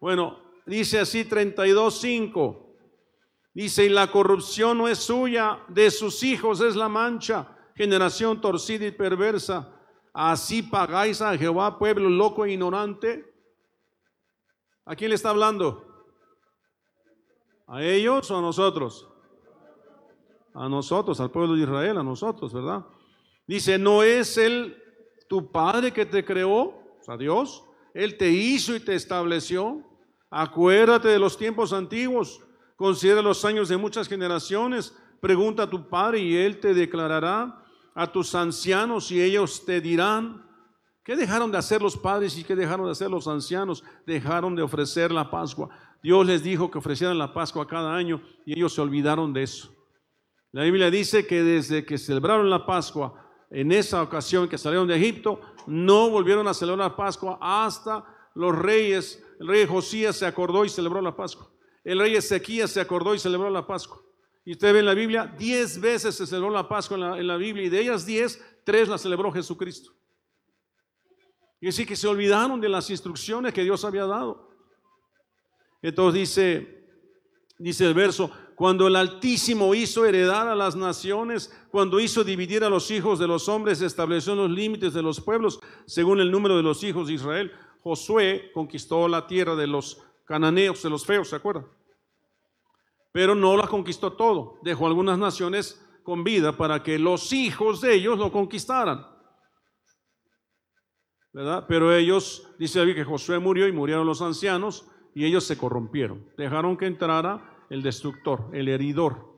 Bueno, dice así 32, 5. Dice, y la corrupción no es suya, de sus hijos es la mancha, generación torcida y perversa. Así pagáis a Jehová, pueblo loco e ignorante. ¿A quién le está hablando? ¿A ellos o a nosotros? A nosotros, al pueblo de Israel, a nosotros, ¿verdad? Dice, ¿no es Él tu Padre que te creó? O sea, Dios. Él te hizo y te estableció. Acuérdate de los tiempos antiguos Considera los años de muchas generaciones. Pregunta a tu padre y él te declarará. A tus ancianos y ellos te dirán. ¿Qué dejaron de hacer los padres y qué dejaron de hacer los ancianos? Dejaron de ofrecer la Pascua. Dios les dijo que ofrecieran la Pascua cada año y ellos se olvidaron de eso. La Biblia dice que desde que celebraron la Pascua, en esa ocasión que salieron de Egipto, no volvieron a celebrar la Pascua hasta los reyes. El rey Josías se acordó y celebró la Pascua. El rey Ezequías se acordó y celebró la Pascua. Y usted ve en la Biblia, diez veces se celebró la Pascua en la, Biblia y de ellas diez, tres la celebró Jesucristo. Y así que se olvidaron de las instrucciones que Dios había dado. Entonces dice, dice el verso, cuando el Altísimo hizo heredar a las naciones, cuando hizo dividir a los hijos de los hombres, estableció los límites de los pueblos según el número de los hijos de Israel. Josué conquistó la tierra de los cananeos, de los feos, ¿se acuerdan? Pero no la conquistó todo, dejó algunas naciones con vida para que los hijos de ellos lo conquistaran. ¿Verdad? Pero ellos, dice David que Josué murió y murieron los ancianos y ellos se corrompieron. Dejaron que entrara el destructor, el heridor.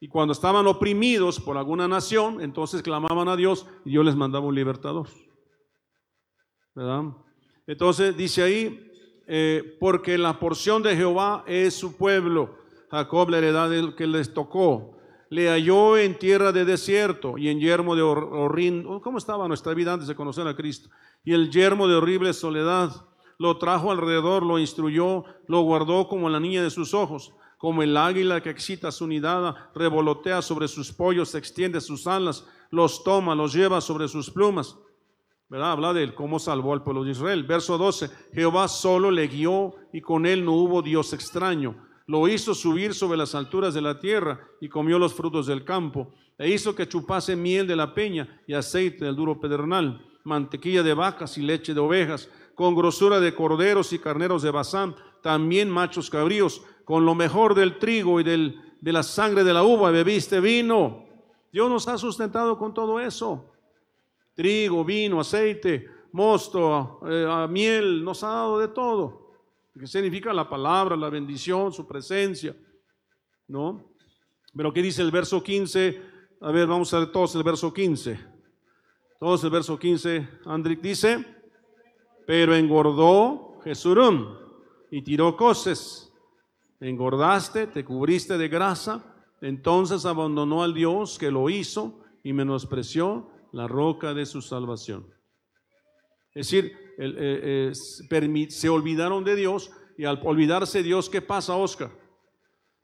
Y cuando estaban oprimidos por alguna nación, entonces clamaban a Dios y Dios les mandaba un libertador. ¿Verdad? Entonces dice ahí, eh, porque la porción de Jehová es su pueblo. Jacob, la heredad que les tocó, le halló en tierra de desierto y en yermo de horrible. ¿Cómo estaba nuestra vida antes de conocer a Cristo? Y el yermo de horrible soledad. Lo trajo alrededor, lo instruyó, lo guardó como la niña de sus ojos, como el águila que excita su nidada, revolotea sobre sus pollos, extiende sus alas, los toma, los lleva sobre sus plumas. ¿verdad? Habla de él, cómo salvó al pueblo de Israel. Verso 12, Jehová solo le guió y con él no hubo Dios extraño. Lo hizo subir sobre las alturas de la tierra y comió los frutos del campo. E hizo que chupase miel de la peña y aceite del duro pedernal, mantequilla de vacas y leche de ovejas, con grosura de corderos y carneros de Bazán, también machos cabríos, con lo mejor del trigo y del, de la sangre de la uva bebiste vino. Dios nos ha sustentado con todo eso trigo, vino, aceite, mosto, eh, miel, nos ha dado de todo. Que significa la palabra, la bendición, su presencia, ¿no? Pero ¿qué dice el verso 15? A ver, vamos a ver todos el verso 15. Todos el verso 15, Andrick dice, pero engordó Jesurún y tiró coces. Engordaste, te cubriste de grasa, entonces abandonó al Dios que lo hizo y menospreció la roca de su salvación. Es decir, eh, se olvidaron de Dios y al olvidarse Dios, ¿qué pasa, Oscar?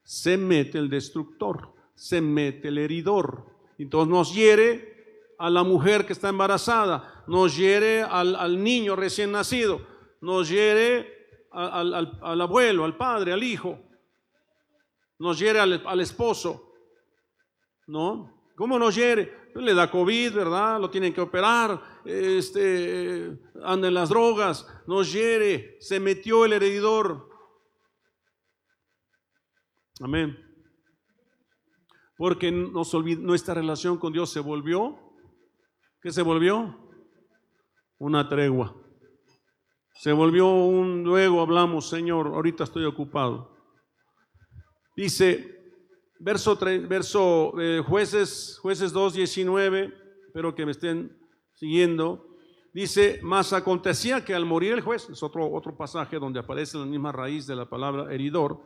Se mete el destructor, se mete el heridor. Entonces nos hiere a la mujer que está embarazada, nos hiere al, niño recién nacido, nos hiere al, al, abuelo, al padre, al hijo, nos hiere al, esposo, ¿no? ¿Cómo nos hiere? le da COVID, ¿verdad? Lo tienen que operar, este, anda en las drogas, nos hiere, se metió el heredidor. Amén. Porque nos nuestra relación con Dios se volvió, ¿qué se volvió? Una tregua. Se volvió un, luego hablamos, Señor, ahorita estoy ocupado. Dice, verso, verso eh, jueces, jueces 2, 19, espero que me estén siguiendo. Dice, más acontecía que al morir el juez, es otro, otro pasaje donde aparece la misma raíz de la palabra heridor,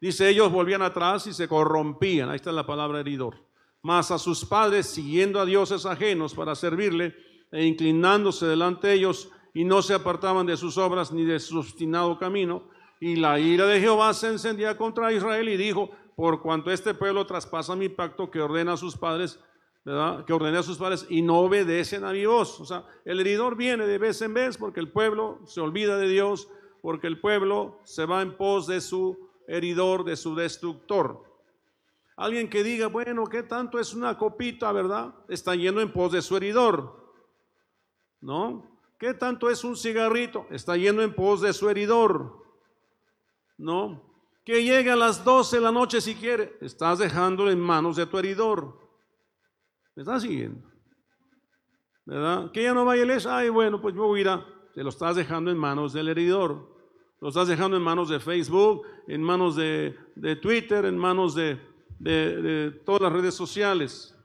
dice, ellos volvían atrás y se corrompían, ahí está la palabra heridor, más a sus padres siguiendo a dioses ajenos para servirle e inclinándose delante de ellos y no se apartaban de sus obras ni de su obstinado camino. Y la ira de Jehová se encendía contra Israel y dijo, por cuanto este pueblo traspasa mi pacto que ordena a sus padres, que ordené a sus padres y no obedecen a mi voz. O sea, el heridor viene de vez en vez porque el pueblo se olvida de Dios, porque el pueblo se va en pos de su heridor, de su destructor. Alguien que diga, bueno, ¿qué tanto es una copita, verdad? Está yendo en pos de su heridor. ¿No? ¿Qué tanto es un cigarrito? Está yendo en pos de su heridor. ¿No? Que llegue a las 12 de la noche si quiere. Estás dejándolo en manos de tu heridor. ¿Me estás siguiendo? ¿Verdad? Que ya no vaya el ay, bueno, pues yo voy a ir a, te lo estás dejando en manos del heridor. Lo estás dejando en manos de Facebook, en manos de, Twitter, en manos de, todas las redes sociales.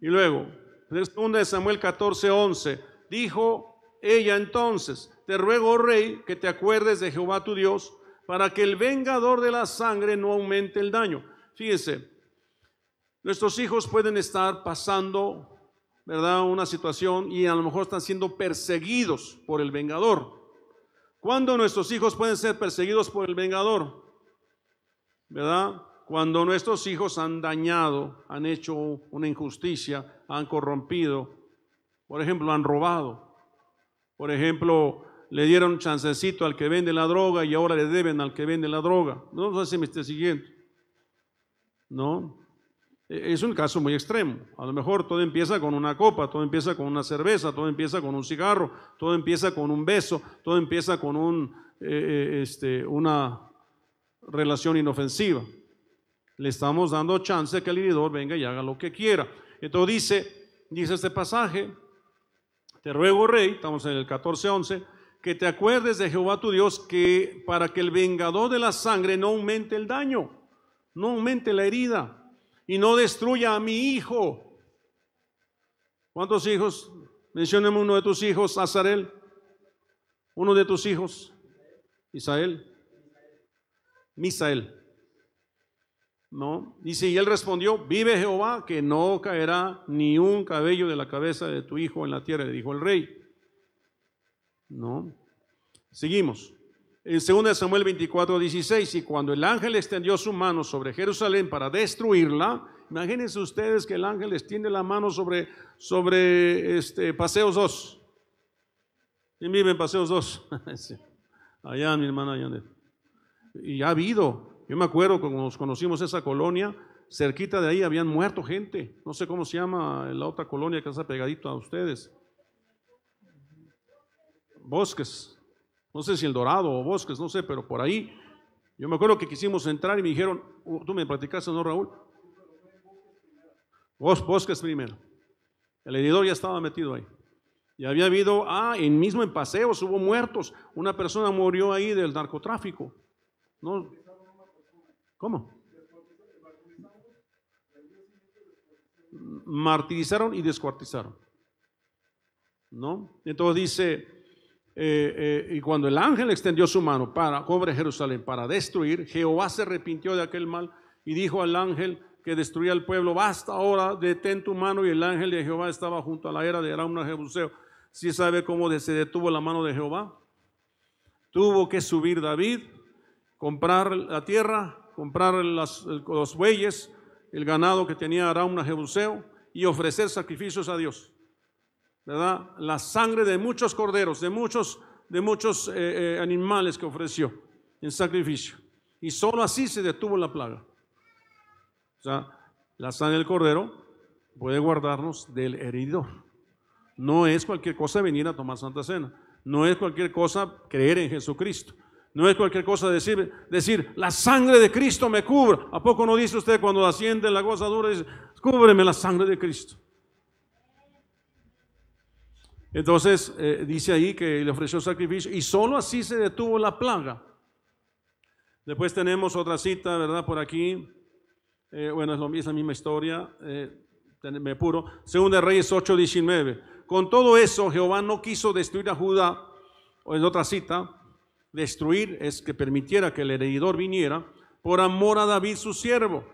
Y luego, en 2 Samuel 14, 11, dijo ella entonces, te ruego, oh rey, que te acuerdes de Jehová tu Dios, para que el vengador de la sangre no aumente el daño. Fíjese, Nuestros hijos pueden estar pasando, ¿verdad? Una situación y a lo mejor están siendo perseguidos por el vengador. ¿Cuándo nuestros hijos pueden ser perseguidos por el vengador? ¿Verdad? Cuando nuestros hijos han dañado, han hecho una injusticia, han corrompido, por ejemplo, han robado. Por ejemplo, le dieron chancecito al que vende la droga y ahora le deben al que vende la droga. No sé si me esté siguiendo. ¿No? E, es un caso muy extremo. A lo mejor todo empieza con una copa, todo empieza con una cerveza, todo empieza con un cigarro, todo empieza con un beso, todo empieza con un, eh, eh, este, una relación inofensiva. Le estamos dando chance que el heridor venga y haga lo que quiera. Entonces dice, dice este pasaje, te ruego, rey, estamos en el 14:11, que te acuerdes de Jehová tu Dios, que para que el vengador de la sangre no aumente el daño, no aumente la herida y no destruya a mi hijo. ¿Cuántos hijos? Mencióneme uno de tus hijos, Azarel. Uno de tus hijos, Isael. Misael. No, dice, y él respondió, vive Jehová, que no caerá ni un cabello de la cabeza de tu hijo en la tierra, le dijo el rey. No. Seguimos. En 2 Samuel 24, 16, y cuando el ángel extendió su mano sobre Jerusalén para destruirla, imagínense ustedes que el ángel extiende la mano sobre, sobre este, Paseos 2. ¿Quién vive en Paseos 2? (laughs) allá, mi hermana allá. Y ha habido, yo me acuerdo cuando nos conocimos esa colonia, cerquita de ahí habían muerto gente. No sé cómo se llama la otra colonia que está pegadito a ustedes. Bosques no sé si el Dorado o Bosques, no sé, pero por ahí. Yo me acuerdo que quisimos entrar y me dijeron, uh, tú me platicaste, ¿no, Raúl? Bosques primero. El heridor ya estaba metido ahí. Y había habido, ah, en mismo en paseos hubo muertos. Una persona murió ahí del narcotráfico. ¿No? ¿Cómo? Martirizaron y descuartizaron. ¿No? Entonces dice, eh, eh, y cuando el ángel extendió su mano para cobre Jerusalén para destruir, Jehová se arrepintió de aquel mal y dijo al ángel que destruía el pueblo, basta ahora, detén tu mano. Y el ángel de Jehová estaba junto a la era de Arauna Jebuseo. Si sabe cómo se detuvo la mano de Jehová? Tuvo que subir David, comprar la tierra, comprar los bueyes, el ganado que tenía Arauna Jebuseo y ofrecer sacrificios a Dios. La sangre de muchos corderos, de muchos, de muchos eh, eh, animales que ofreció en sacrificio. Y solo así se detuvo la plaga. O sea, la sangre del cordero puede guardarnos del heridor. No es cualquier cosa venir a tomar Santa Cena. No es cualquier cosa creer en Jesucristo. No es cualquier cosa decir, decir, la sangre de Cristo me cubre. ¿A poco no dice usted cuando asciende en la gozadura? Dice, cúbreme la sangre de Cristo. Entonces eh, dice ahí que le ofreció sacrificio y solo así se detuvo la plaga. Después tenemos otra cita, ¿verdad? Por aquí. Eh, bueno, es, lo, es la misma historia. Eh, me apuro. Segunda Reyes 8:19. Con todo eso, Jehová no quiso destruir a Judá. O en otra cita, destruir es que permitiera que el heredor viniera por amor a David su siervo.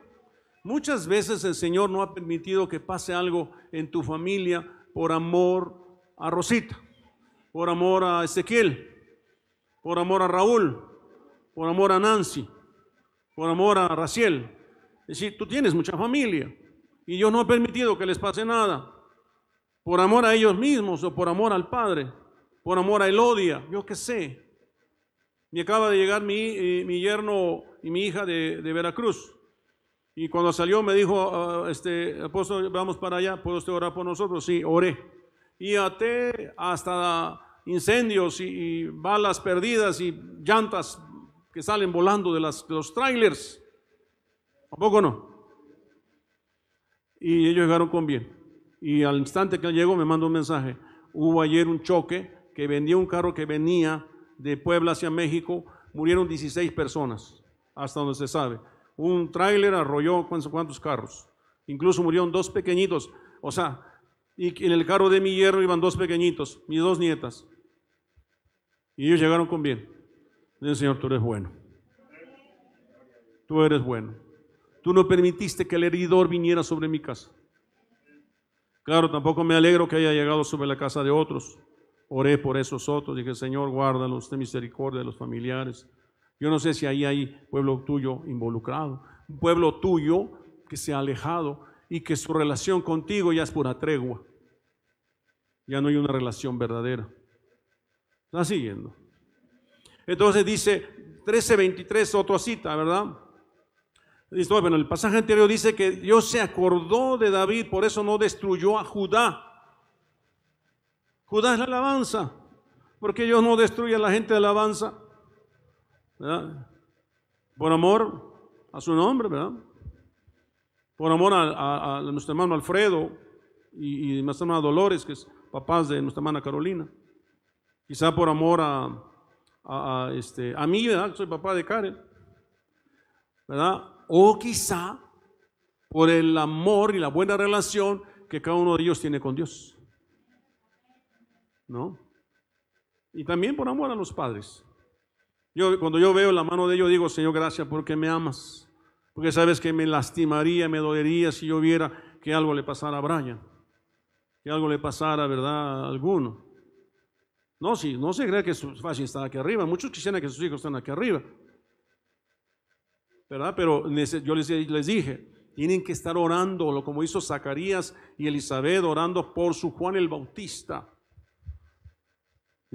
Muchas veces el Señor no ha permitido que pase algo en tu familia por amor a Rosita, por amor a Ezequiel, por amor a Raúl, por amor a Nancy, por amor a Raciel. Es decir, tú tienes mucha familia y Dios no ha permitido que les pase nada. Por amor a ellos mismos o por amor al Padre, por amor a Elodia, yo qué sé. Me acaba de llegar mi, eh, mi yerno y mi hija de, de, Veracruz. Y cuando salió me dijo, uh, este, apóstol, vamos para allá, ¿puede usted orar por nosotros? Sí, oré y até hasta incendios y, balas perdidas y llantas que salen volando de, los trailers. ¿A poco no? Y ellos llegaron con bien. Y al instante que llegó me mandó un mensaje. Hubo ayer un choque que vendía un carro que venía de Puebla hacia México. Murieron 16 personas, hasta donde se sabe. Un tráiler arrolló cuántos carros. Incluso murieron dos pequeñitos. O sea, y en el carro de mi hierro iban dos pequeñitos, mis dos nietas. Y ellos llegaron con bien. Dice, Señor, tú eres bueno. Tú eres bueno. Tú no permitiste que el heridor viniera sobre mi casa. Claro, tampoco me alegro que haya llegado sobre la casa de otros. Oré por esos otros. Dije, Señor, guárdalos, ten misericordia de los familiares. Yo no sé si ahí hay pueblo tuyo involucrado. Un pueblo tuyo que se ha alejado y que su relación contigo ya es pura tregua. Ya no hay una relación verdadera. Está siguiendo. Entonces dice 13:23, otra cita, ¿verdad? Bueno, el pasaje anterior dice que Dios se acordó de David, por eso no destruyó a Judá. Judá es la alabanza. porque Dios no destruye a la gente de alabanza? ¿Verdad? Por amor a su nombre, ¿verdad? por amor a, nuestro hermano Alfredo y, nuestra hermana Dolores, que es papás de nuestra hermana Carolina. Quizá por amor a, este, a mí, ¿verdad? Soy papá de Karen. ¿Verdad? O quizá por el amor y la buena relación que cada uno de ellos tiene con Dios. ¿No? Y también por amor a los padres. Yo, cuando yo veo la mano de ellos, digo, Señor, gracias porque me amas. Porque sabes que me lastimaría, me dolería si yo viera que algo le pasara a Brian, que algo le pasara, ¿verdad?, a alguno. No, si no se cree que es fácil estar aquí arriba. Muchos quisieran que sus hijos estén aquí arriba. ¿Verdad? Pero yo les, les dije, tienen que estar orando, como hizo Zacarías y Elizabeth, orando por su Juan el Bautista.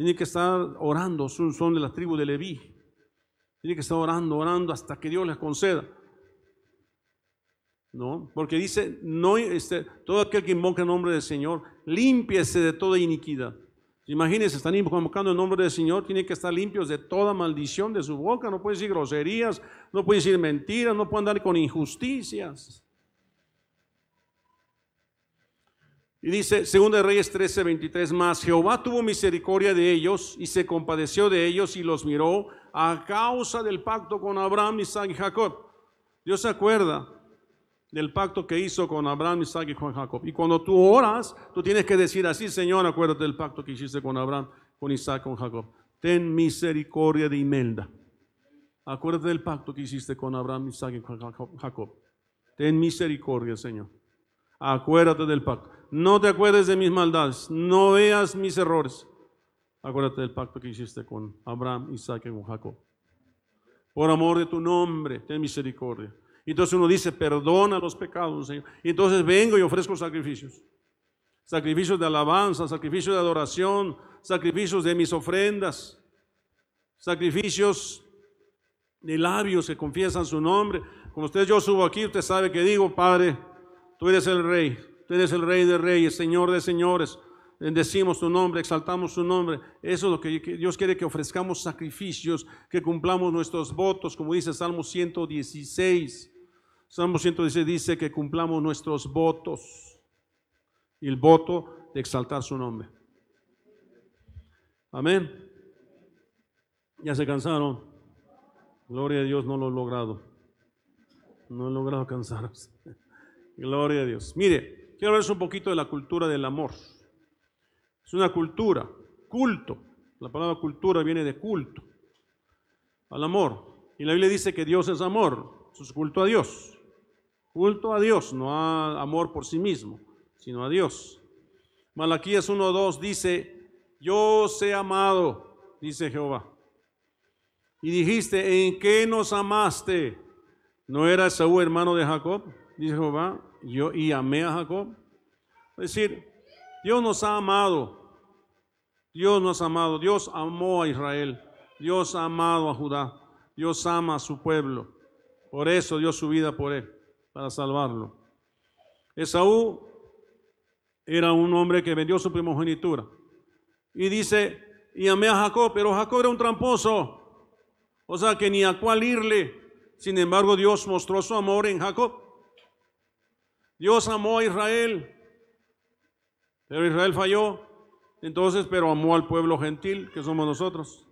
Tienen que estar orando, son, de la tribu de Leví. Tienen que estar orando, orando hasta que Dios les conceda. ¿no? Porque dice, no, este, todo aquel que invoca el nombre del Señor, límpiese de toda iniquidad. Imagínense, están invocando el nombre del Señor, tienen que estar limpios de toda maldición de su boca, no pueden decir groserías, no pueden decir mentiras, no pueden andar con injusticias. Y dice, 2 Reyes 13, 23 más, Jehová tuvo misericordia de ellos y se compadeció de ellos y los miró a causa del pacto con Abraham, Isaac y Jacob. Dios se acuerda del pacto que hizo con Abraham, Isaac y con Jacob. Y cuando tú oras, tú tienes que decir así, Señor, acuérdate del pacto que hiciste con Abraham, con Isaac, con Jacob. Ten misericordia de Imelda. Acuérdate del pacto que hiciste con Abraham, Isaac y con Jacob. Ten misericordia, Señor. Acuérdate del pacto. No te acuerdes de mis maldades. No veas mis errores. Acuérdate del pacto que hiciste con Abraham, Isaac y con Jacob. Por amor de tu nombre, ten misericordia. Entonces uno dice, perdona los pecados, Señor. Y entonces vengo y ofrezco sacrificios. Sacrificios de alabanza, sacrificios de adoración, sacrificios de mis ofrendas, sacrificios de labios que confiesan su nombre. Como usted yo subo aquí, usted sabe que digo, Padre, tú eres el Rey, tú eres el Rey de Reyes, Señor de Señores. Bendecimos tu nombre, exaltamos tu nombre. Eso es lo que Dios quiere que ofrezcamos sacrificios, que cumplamos nuestros votos, como dice Salmo 116. Salmo 116 dice que cumplamos nuestros votos y el voto de exaltar su nombre. Amén. Ya se cansaron. Gloria a Dios, no lo he logrado. No he logrado cansaros. (laughs) Gloria a Dios. Mire, quiero hablar un poquito de la cultura del amor. Es una cultura, culto. La palabra cultura viene de culto, al amor. Y la Biblia dice que Dios es amor. Eso es culto a Dios. Culto a Dios, no a amor por sí mismo, sino a Dios. Malaquías 1.2 dice, yo sé amado, dice Jehová. Y dijiste, ¿en qué nos amaste? ¿No era Saúl hermano de Jacob? Dice Jehová, yo y amé a Jacob. Es decir, Dios nos ha amado. Dios nos ha amado. Dios amó a Israel. Dios ha amado a Judá. Dios ama a su pueblo. Por eso dio su vida por él para salvarlo. Esaú era un hombre que vendió su primogenitura. Y dice, y amé a Jacob, pero Jacob era un tramposo. O sea que ni a cuál irle. Sin embargo, Dios mostró su amor en Jacob. Dios amó a Israel, pero Israel falló. Entonces, pero amó al pueblo gentil, que somos nosotros.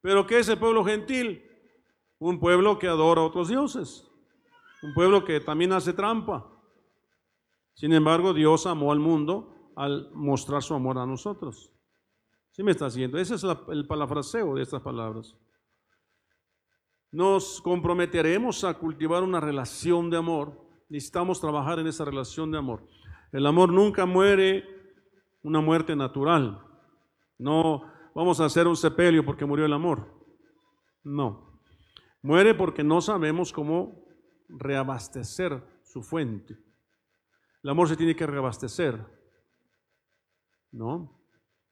Pero ¿qué es el pueblo gentil? Un pueblo que adora a otros dioses un pueblo que también hace trampa. Sin embargo, Dios amó al mundo al mostrar su amor a nosotros. ¿Sí me está haciendo? Ese es el palafraseo de estas palabras. Nos comprometeremos a cultivar una relación de amor. Necesitamos trabajar en esa relación de amor. El amor nunca muere una muerte natural. No vamos a hacer un sepelio porque murió el amor. No. Muere porque no sabemos cómo reabastecer su fuente. El amor se tiene que reabastecer, ¿no?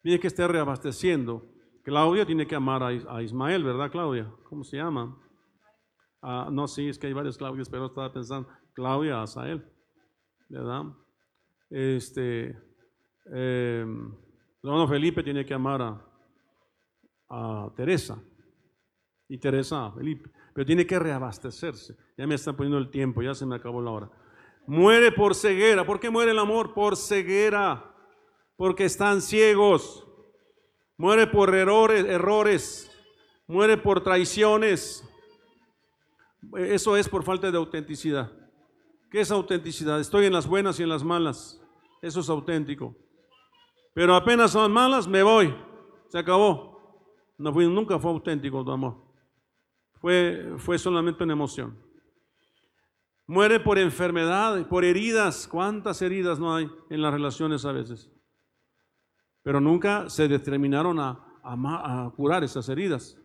Tiene que estar reabasteciendo. Claudia tiene que amar a, Ismael, ¿verdad, Claudia? ¿Cómo se llama? Ah, no, sí, es que hay varios Claudias, pero estaba pensando, Claudia, Asael, ¿verdad? Este, eh, hermano Felipe tiene que amar a, a Teresa y Teresa a Felipe pero tiene que reabastecerse. Ya me están poniendo el tiempo, ya se me acabó la hora. Muere por ceguera. ¿Por qué muere el amor? Por ceguera. Porque están ciegos. Muere por errores, errores. Muere por traiciones. Eso es por falta de autenticidad. ¿Qué es autenticidad? Estoy en las buenas y en las malas. Eso es auténtico. Pero apenas son malas, me voy. Se acabó. Nunca fue auténtico tu amor fue, solamente una emoción. Muere por enfermedad, por heridas. ¿Cuántas heridas no hay en las relaciones a veces? Pero nunca se determinaron a, a, curar esas heridas.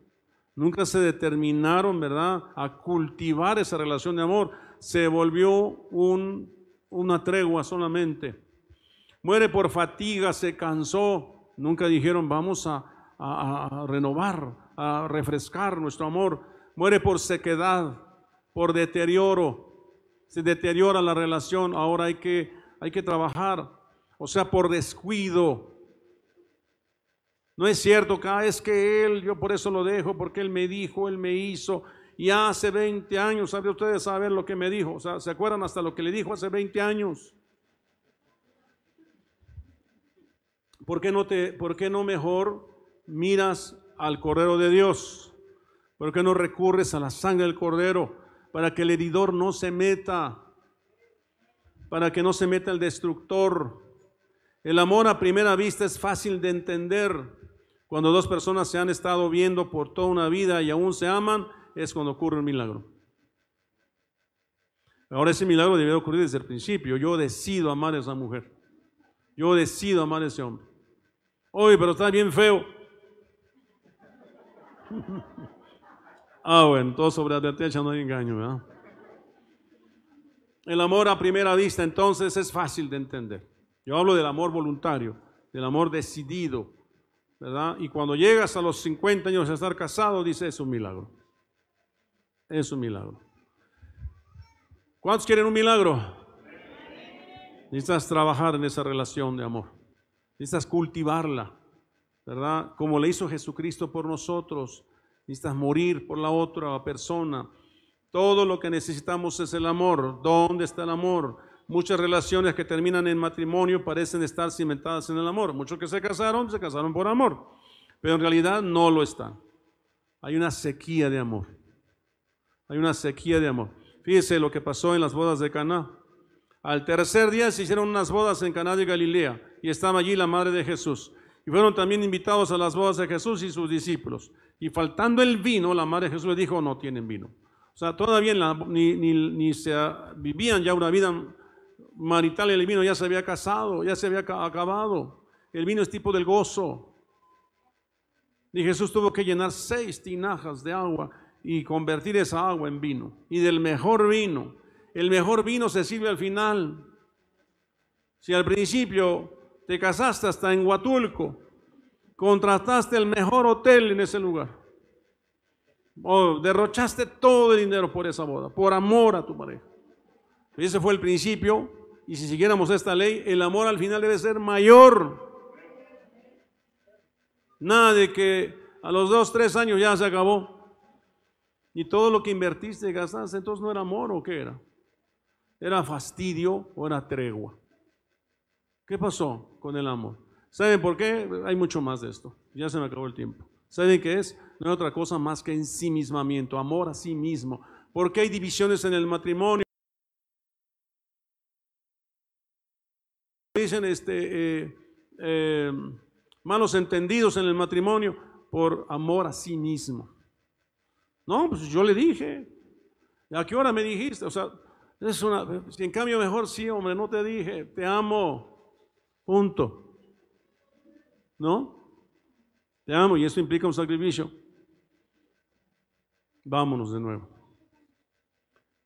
Nunca se determinaron, ¿verdad?, a cultivar esa relación de amor. Se volvió un, una tregua solamente. Muere por fatiga, se cansó. Nunca dijeron, vamos a, renovar, a refrescar nuestro amor muere por sequedad, por deterioro, se deteriora la relación, ahora hay que, hay que trabajar, o sea, por descuido. No es cierto que ah, es que él, yo por eso lo dejo, porque él me dijo, él me hizo, y hace 20 años, ¿sabe ustedes saber lo que me dijo? O sea, ¿se acuerdan hasta lo que le dijo hace 20 años? ¿Por qué no, te, por qué no mejor miras al Cordero de Dios? ¿Por qué no recurres a la sangre del cordero para que el heridor no se meta? Para que no se meta el destructor. El amor a primera vista es fácil de entender. Cuando dos personas se han estado viendo por toda una vida y aún se aman, es cuando ocurre un milagro. Ahora ese milagro debe ocurrir desde el principio. Yo decido amar a esa mujer. Yo decido amar a ese hombre. Oye, pero está bien feo. (laughs) Ah, bueno, todo sobre advertencia no hay engaño, ¿verdad? El amor a primera vista entonces es fácil de entender. Yo hablo del amor voluntario, del amor decidido, ¿verdad? Y cuando llegas a los 50 años de estar casado, dice, es un milagro. Es un milagro. ¿Cuántos quieren un milagro? Necesitas trabajar en esa relación de amor. Necesitas cultivarla, ¿verdad? Como le hizo Jesucristo por nosotros necesitas morir por la otra persona. Todo lo que necesitamos es el amor. ¿Dónde está el amor? Muchas relaciones que terminan en matrimonio parecen estar cimentadas en el amor. Muchos que se casaron, se casaron por amor. pero en realidad no lo están. Hay una sequía de amor. Hay una sequía de amor. Fíjese lo que pasó en las bodas de Caná. Al tercer día se hicieron unas bodas en Caná de Galilea y estaba allí la madre de Jesús. Y fueron también invitados a las bodas de Jesús y sus discípulos. Y faltando el vino, la madre de Jesús le dijo, no tienen vino. O sea, todavía ni, ni, se vivían ya una vida marital, el vino ya se había casado, ya se había acabado. El vino es tipo del gozo. Y Jesús tuvo que llenar seis tinajas de agua y convertir esa agua en vino. Y del mejor vino. El mejor vino se sirve al final. Si al principio te casaste hasta en Huatulco, contrataste el mejor hotel en ese lugar, o derrochaste todo el dinero por esa boda, por amor a tu pareja. Ese fue el principio, y si siguiéramos esta ley, el amor al final debe ser mayor. Nada de que a los dos, tres años ya se acabó. Y todo lo que invertiste, gastaste, entonces no era amor o qué era. Era fastidio o era tregua. ¿Qué pasó con el amor? ¿Saben por qué? Hay mucho más de esto. Ya se me acabó el tiempo. ¿Saben qué es? No hay otra cosa más que ensimismamiento, amor a sí mismo. ¿Por qué hay divisiones en el matrimonio? Dicen este, eh, eh, malos entendidos en el matrimonio por amor a sí mismo. No, pues yo le dije. ¿A qué hora me dijiste? O sea, es una, si en cambio mejor sí, hombre, no te dije, te amo. Punto. ¿No? Te amo y eso implica un sacrificio. Vámonos de nuevo.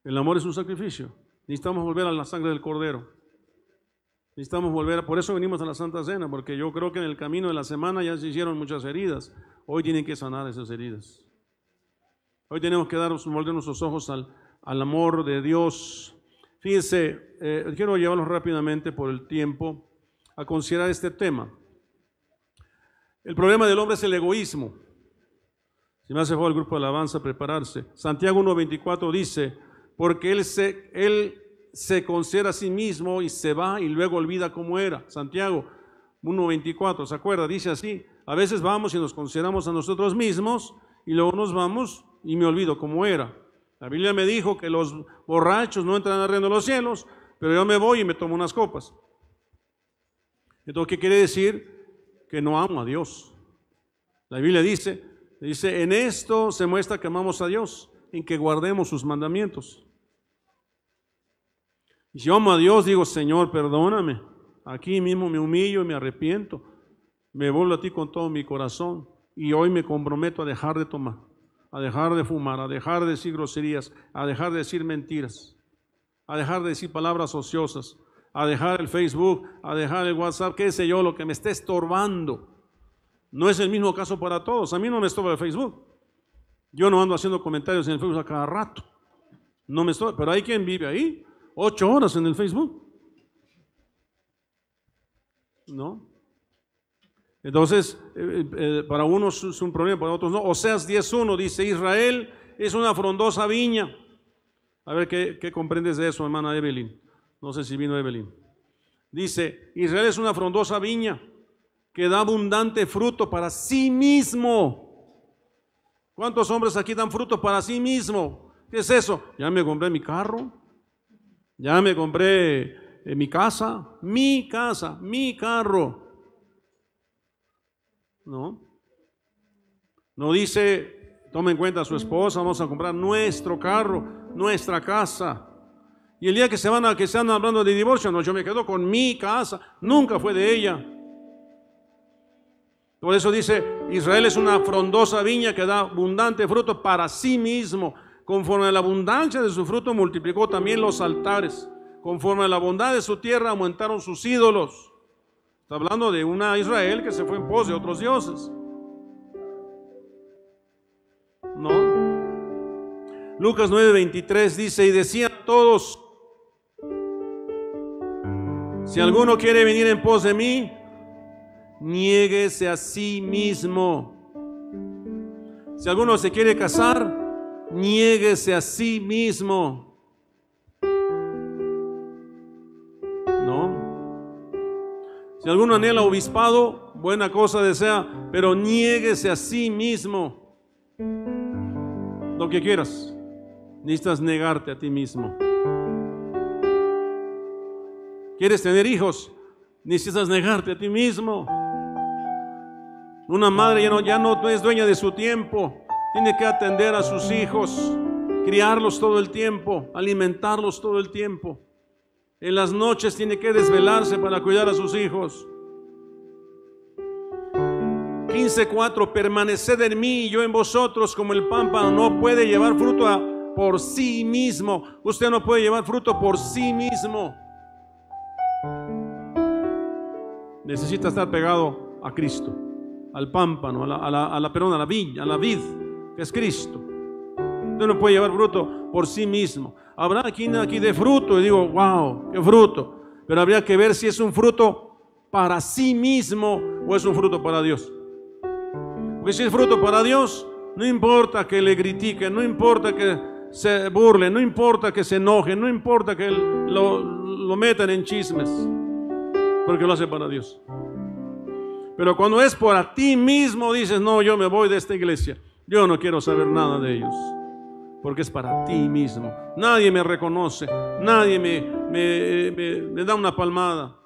El amor es un sacrificio. Necesitamos volver a la sangre del cordero. Necesitamos volver, a, por eso venimos a la Santa Cena, porque yo creo que en el camino de la semana ya se hicieron muchas heridas. Hoy tienen que sanar esas heridas. Hoy tenemos que dar, volver nuestros ojos al, al amor de Dios. Fíjense, eh, quiero llevarlos rápidamente por el tiempo a considerar este tema. El problema del hombre es el egoísmo. Si me hace favor el grupo de alabanza prepararse. Santiago 1.24 dice, porque él se, él se considera a sí mismo y se va y luego olvida cómo era. Santiago 1.24, ¿se acuerda? Dice así, a veces vamos y nos consideramos a nosotros mismos y luego nos vamos y me olvido cómo era. La Biblia me dijo que los borrachos no entran al reino de los cielos, pero yo me voy y me tomo unas copas. Entonces, ¿qué quiere decir? Que no amo a Dios. La Biblia dice, dice, en esto se muestra que amamos a Dios, en que guardemos sus mandamientos. Y si amo a Dios, digo, Señor, perdóname. Aquí mismo me humillo y me arrepiento. Me vuelvo a ti con todo mi corazón. Y hoy me comprometo a dejar de tomar, a dejar de fumar, a dejar de decir groserías, a dejar de decir mentiras, a dejar de decir palabras ociosas, a dejar el Facebook, a dejar el WhatsApp, qué sé yo, lo que me esté estorbando. No es el mismo caso para todos. A mí no me estorba el Facebook. Yo no ando haciendo comentarios en el Facebook a cada rato. No me estorba, pero hay quien vive ahí ocho horas en el Facebook. ¿No? Entonces, eh, eh, para unos es un problema, para otros no. Oseas 10.1 dice, Israel es una frondosa viña. A ver, ¿qué, comprendes de eso, hermana Evelyn? No sé si vino Evelyn. Dice, Israel es una frondosa viña que da abundante fruto para sí mismo. ¿Cuántos hombres aquí dan fruto para sí mismo? ¿Qué es eso? Ya me compré mi carro, ya me compré eh, mi casa, mi casa, mi carro. ¿No? No dice, tome en cuenta a su esposa, vamos a comprar nuestro carro, nuestra casa. Y el día que se van a que se andan hablando de divorcio, no, yo me quedo con mi casa, nunca fue de ella. Por eso dice, Israel es una frondosa viña que da abundante fruto para sí mismo. Conforme a la abundancia de su fruto multiplicó también los altares. Conforme a la bondad de su tierra aumentaron sus ídolos. Está hablando de una Israel que se fue en pos de otros dioses. No. Lucas 9:23 dice, y decían todos, si alguno quiere venir en pos de mí, niéguese a sí mismo. Si alguno se quiere casar, niéguese a sí mismo. Si alguno anhela obispado, buena cosa desea, pero niéguese a sí mismo. Lo que quieras, necesitas negarte a ti mismo. ¿Quieres tener hijos? Necesitas negarte a ti mismo. Una madre ya no, ya no es dueña de su tiempo. Tiene que atender a sus hijos, criarlos todo el tiempo, alimentarlos todo el tiempo. En las noches tiene que desvelarse para cuidar a sus hijos. 15.4, permaneced en mí y yo en vosotros como el pámpano no puede llevar fruto por sí mismo. Usted no puede llevar fruto por sí mismo. Necesita estar pegado a Cristo, al pámpano, a la, a la, a la, a la viña, a la vid, que es Cristo. Usted no puede llevar fruto por sí mismo. Habrá aquí, de fruto y digo, wow, qué fruto. Pero habría que ver si es un fruto para sí mismo o es un fruto para Dios. Porque si es fruto para Dios, no importa que le critiquen, no importa que se burlen, no importa que se enojen, no importa que lo, lo metan en chismes, porque lo hace para Dios. Pero cuando es por ti mismo, dices, no, yo me voy de esta iglesia. Yo no quiero saber nada de ellos, porque es para ti mismo. Nadie me reconoce, nadie me, me, me, da una palmada.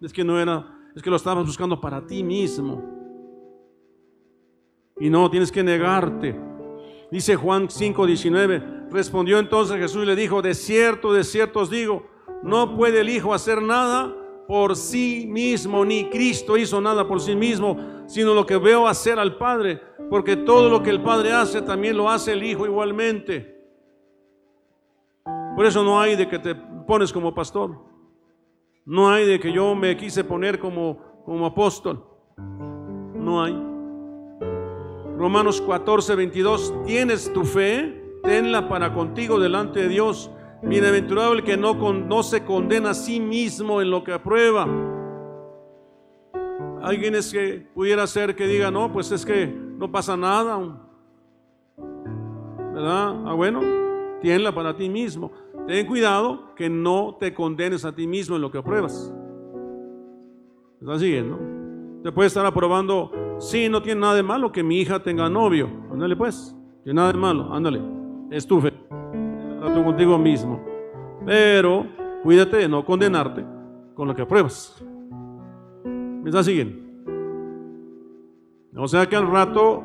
Es que no era, es que lo estabas buscando para ti mismo. Y no, tienes que negarte. Dice Juan 5:19, respondió entonces Jesús y le dijo, de cierto, de cierto os digo, no puede el Hijo hacer nada por sí mismo, ni Cristo hizo nada por sí mismo, sino lo que veo hacer al Padre porque todo lo que el Padre hace también lo hace el Hijo igualmente. Por eso no hay de que te pones como pastor. No hay de que yo me quise poner como, como apóstol. No hay. Romanos 14, 22. Tienes tu fe, tenla para contigo delante de Dios. Bienaventurado el que no, se condena a sí mismo en lo que aprueba. Alguien es que pudiera ser que diga, no, pues es que no pasa nada. ¿Verdad? Ah, bueno, tienla para ti mismo. Ten cuidado que no te condenes a ti mismo en lo que apruebas. ¿Estás siguiendo? Te puede estar aprobando, sí, no tiene nada de malo que mi hija tenga novio. Ándale pues, tiene nada de malo, ándale. Es tu fe. Trato contigo mismo. Pero cuídate de no condenarte con lo que apruebas. ¿Me estás siguiendo? O sea que al rato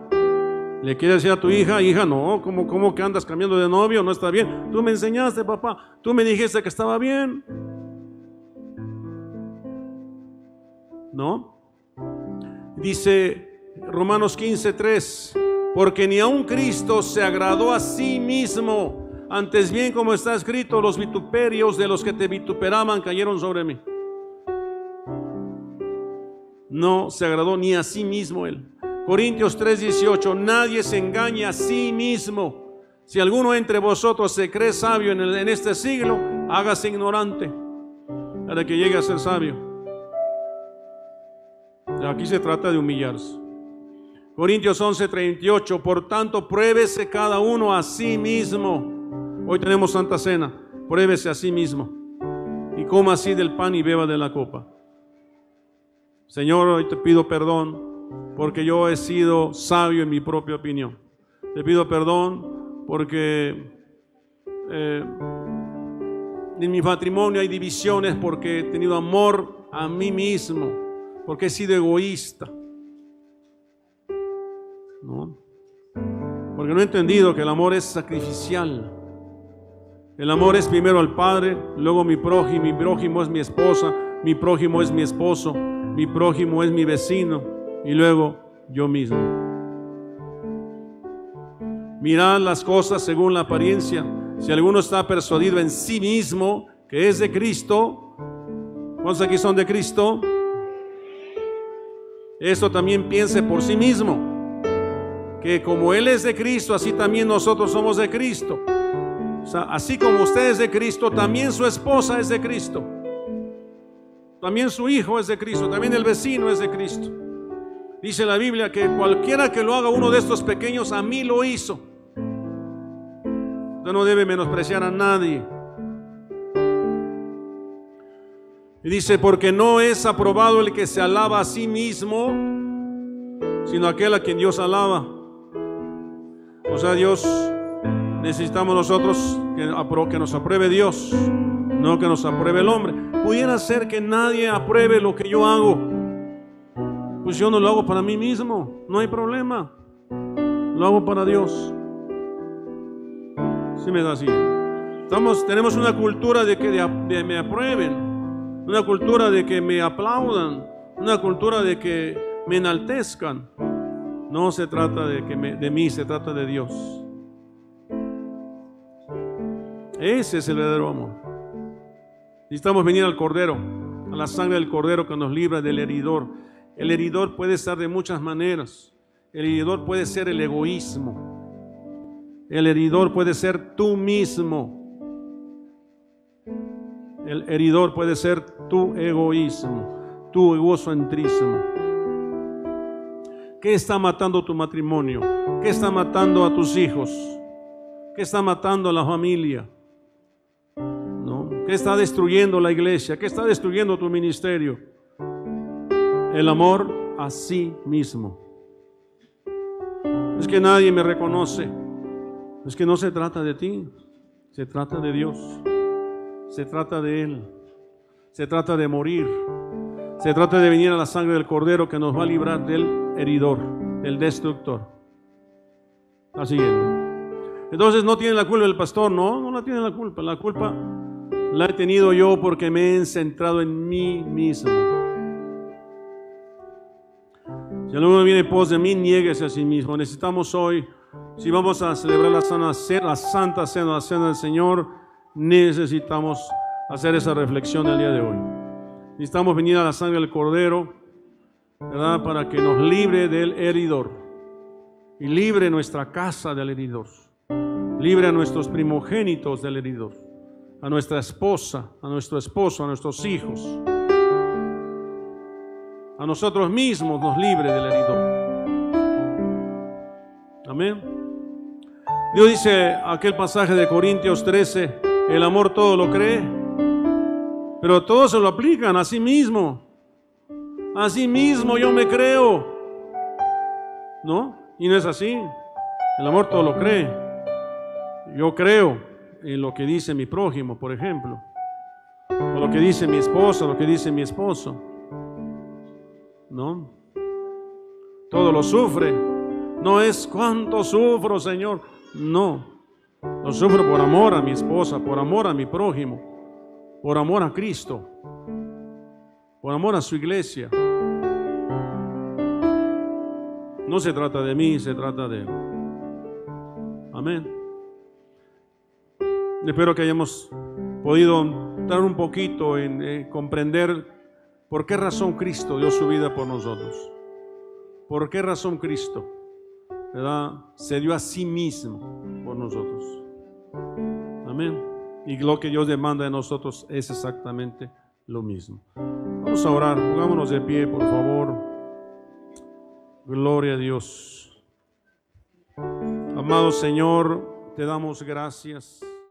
le quieres decir a tu hija, hija, no, ¿cómo, ¿cómo que andas cambiando de novio? No está bien. Tú me enseñaste, papá. Tú me dijiste que estaba bien. ¿No? Dice Romanos 15, 3, porque ni aun Cristo se agradó a sí mismo. Antes bien, como está escrito, los vituperios de los que te vituperaban cayeron sobre mí. No se agradó ni a sí mismo él. Corintios 3:18, nadie se engaña a sí mismo. Si alguno entre vosotros se cree sabio en, en este siglo, hágase ignorante para que llegue a ser sabio. Aquí se trata de humillarse. Corintios 11:38, por tanto, pruébese cada uno a sí mismo. Hoy tenemos Santa Cena, pruébese a sí mismo y coma así del pan y beba de la copa. Señor, hoy te pido perdón porque yo he sido sabio en mi propia opinión. Te pido perdón porque eh, en mi matrimonio hay divisiones porque he tenido amor a mí mismo, porque he sido egoísta. ¿No? Porque no he entendido que el amor es sacrificial. El amor es primero al Padre, luego mi prójimo, mi prójimo es mi esposa, mi prójimo es mi esposo, mi prójimo es mi vecino, y luego yo mismo. Mirad las cosas según la apariencia. Si alguno está persuadido en sí mismo que es de Cristo, ¿cuántos aquí son de Cristo? Esto también piense por sí mismo. Que como Él es de Cristo, así también nosotros somos de Cristo. O sea, así como usted es de Cristo, también su esposa es de Cristo. También su hijo es de Cristo. También el vecino es de Cristo. Dice la Biblia que cualquiera que lo haga uno de estos pequeños, a mí lo hizo. Usted no debe menospreciar a nadie. Y dice, porque no es aprobado el que se alaba a sí mismo, sino aquel a quien Dios alaba. O sea, Dios, necesitamos nosotros que, que nos apruebe Dios, no que nos apruebe el hombre. Pudiera ser que nadie apruebe lo que yo hago. Pues yo no lo hago para mí mismo, no hay problema. Lo hago para Dios. Si me da así. Estamos, tenemos una cultura de que me aprueben una cultura de que me aplaudan, una cultura de que me enaltezcan. No se trata de, que de mí, se trata de Dios. Ese es el verdadero amor. Necesitamos venir al Cordero, a la sangre del Cordero que nos libra del heridor. El heridor puede estar de muchas maneras. El heridor puede ser el egoísmo. El heridor puede ser tú mismo. El heridor puede ser tu egoísmo, tu egocentrismo. ¿Qué está matando tu matrimonio? ¿Qué está matando a tus hijos? ¿Qué está matando a la familia? ¿Qué está destruyendo la iglesia? ¿Qué está destruyendo tu ministerio? El amor a sí mismo. Es que nadie me reconoce. Es que no se trata de ti, se trata de Dios. Se trata de Él. Se trata de morir. Se trata de venir a la sangre del Cordero que nos va a librar del heridor, del destructor. Así Entonces no tiene la culpa el pastor, no, no la tiene la culpa. La culpa la he tenido yo porque me he centrado en mí mismo. Si alguno viene pos de mí, nieguese a sí mismo. Necesitamos hoy, si vamos a celebrar la, la santa cena, la cena del Señor, necesitamos hacer esa reflexión el día de hoy. Necesitamos venir a la sangre del Cordero, ¿verdad? Para que nos libre del heridor y libre nuestra casa del heridor. Libre a nuestros primogénitos del heridor, a nuestra esposa, a nuestro esposo, a nuestros hijos. A nosotros mismos nos libre del heridor. Amén. Dios dice aquel pasaje de Corintios 13, el amor todo lo cree, pero todos se lo aplican a sí mismo. A sí mismo yo me creo. ¿No? Y no es así. El amor todo lo cree. Yo creo en lo que dice mi prójimo, por ejemplo. O lo que dice mi esposa, lo que dice mi esposo. ¿No? Todo lo sufre. No es cuánto sufro, Señor. No. Lo sufro por amor a mi esposa, por amor a mi prójimo, por amor a Cristo, por amor a su iglesia. No se trata de mí, se trata de Él. Amén. Espero que hayamos podido dar un poquito en eh, comprender por qué razón Cristo dio su vida por nosotros. ¿Por qué razón Cristo se dio a sí mismo por nosotros? Amén. Y lo que Dios demanda de nosotros es exactamente lo mismo. Vamos a orar, pongámonos de pie, por favor. Gloria a Dios. Amado Señor, te damos gracias.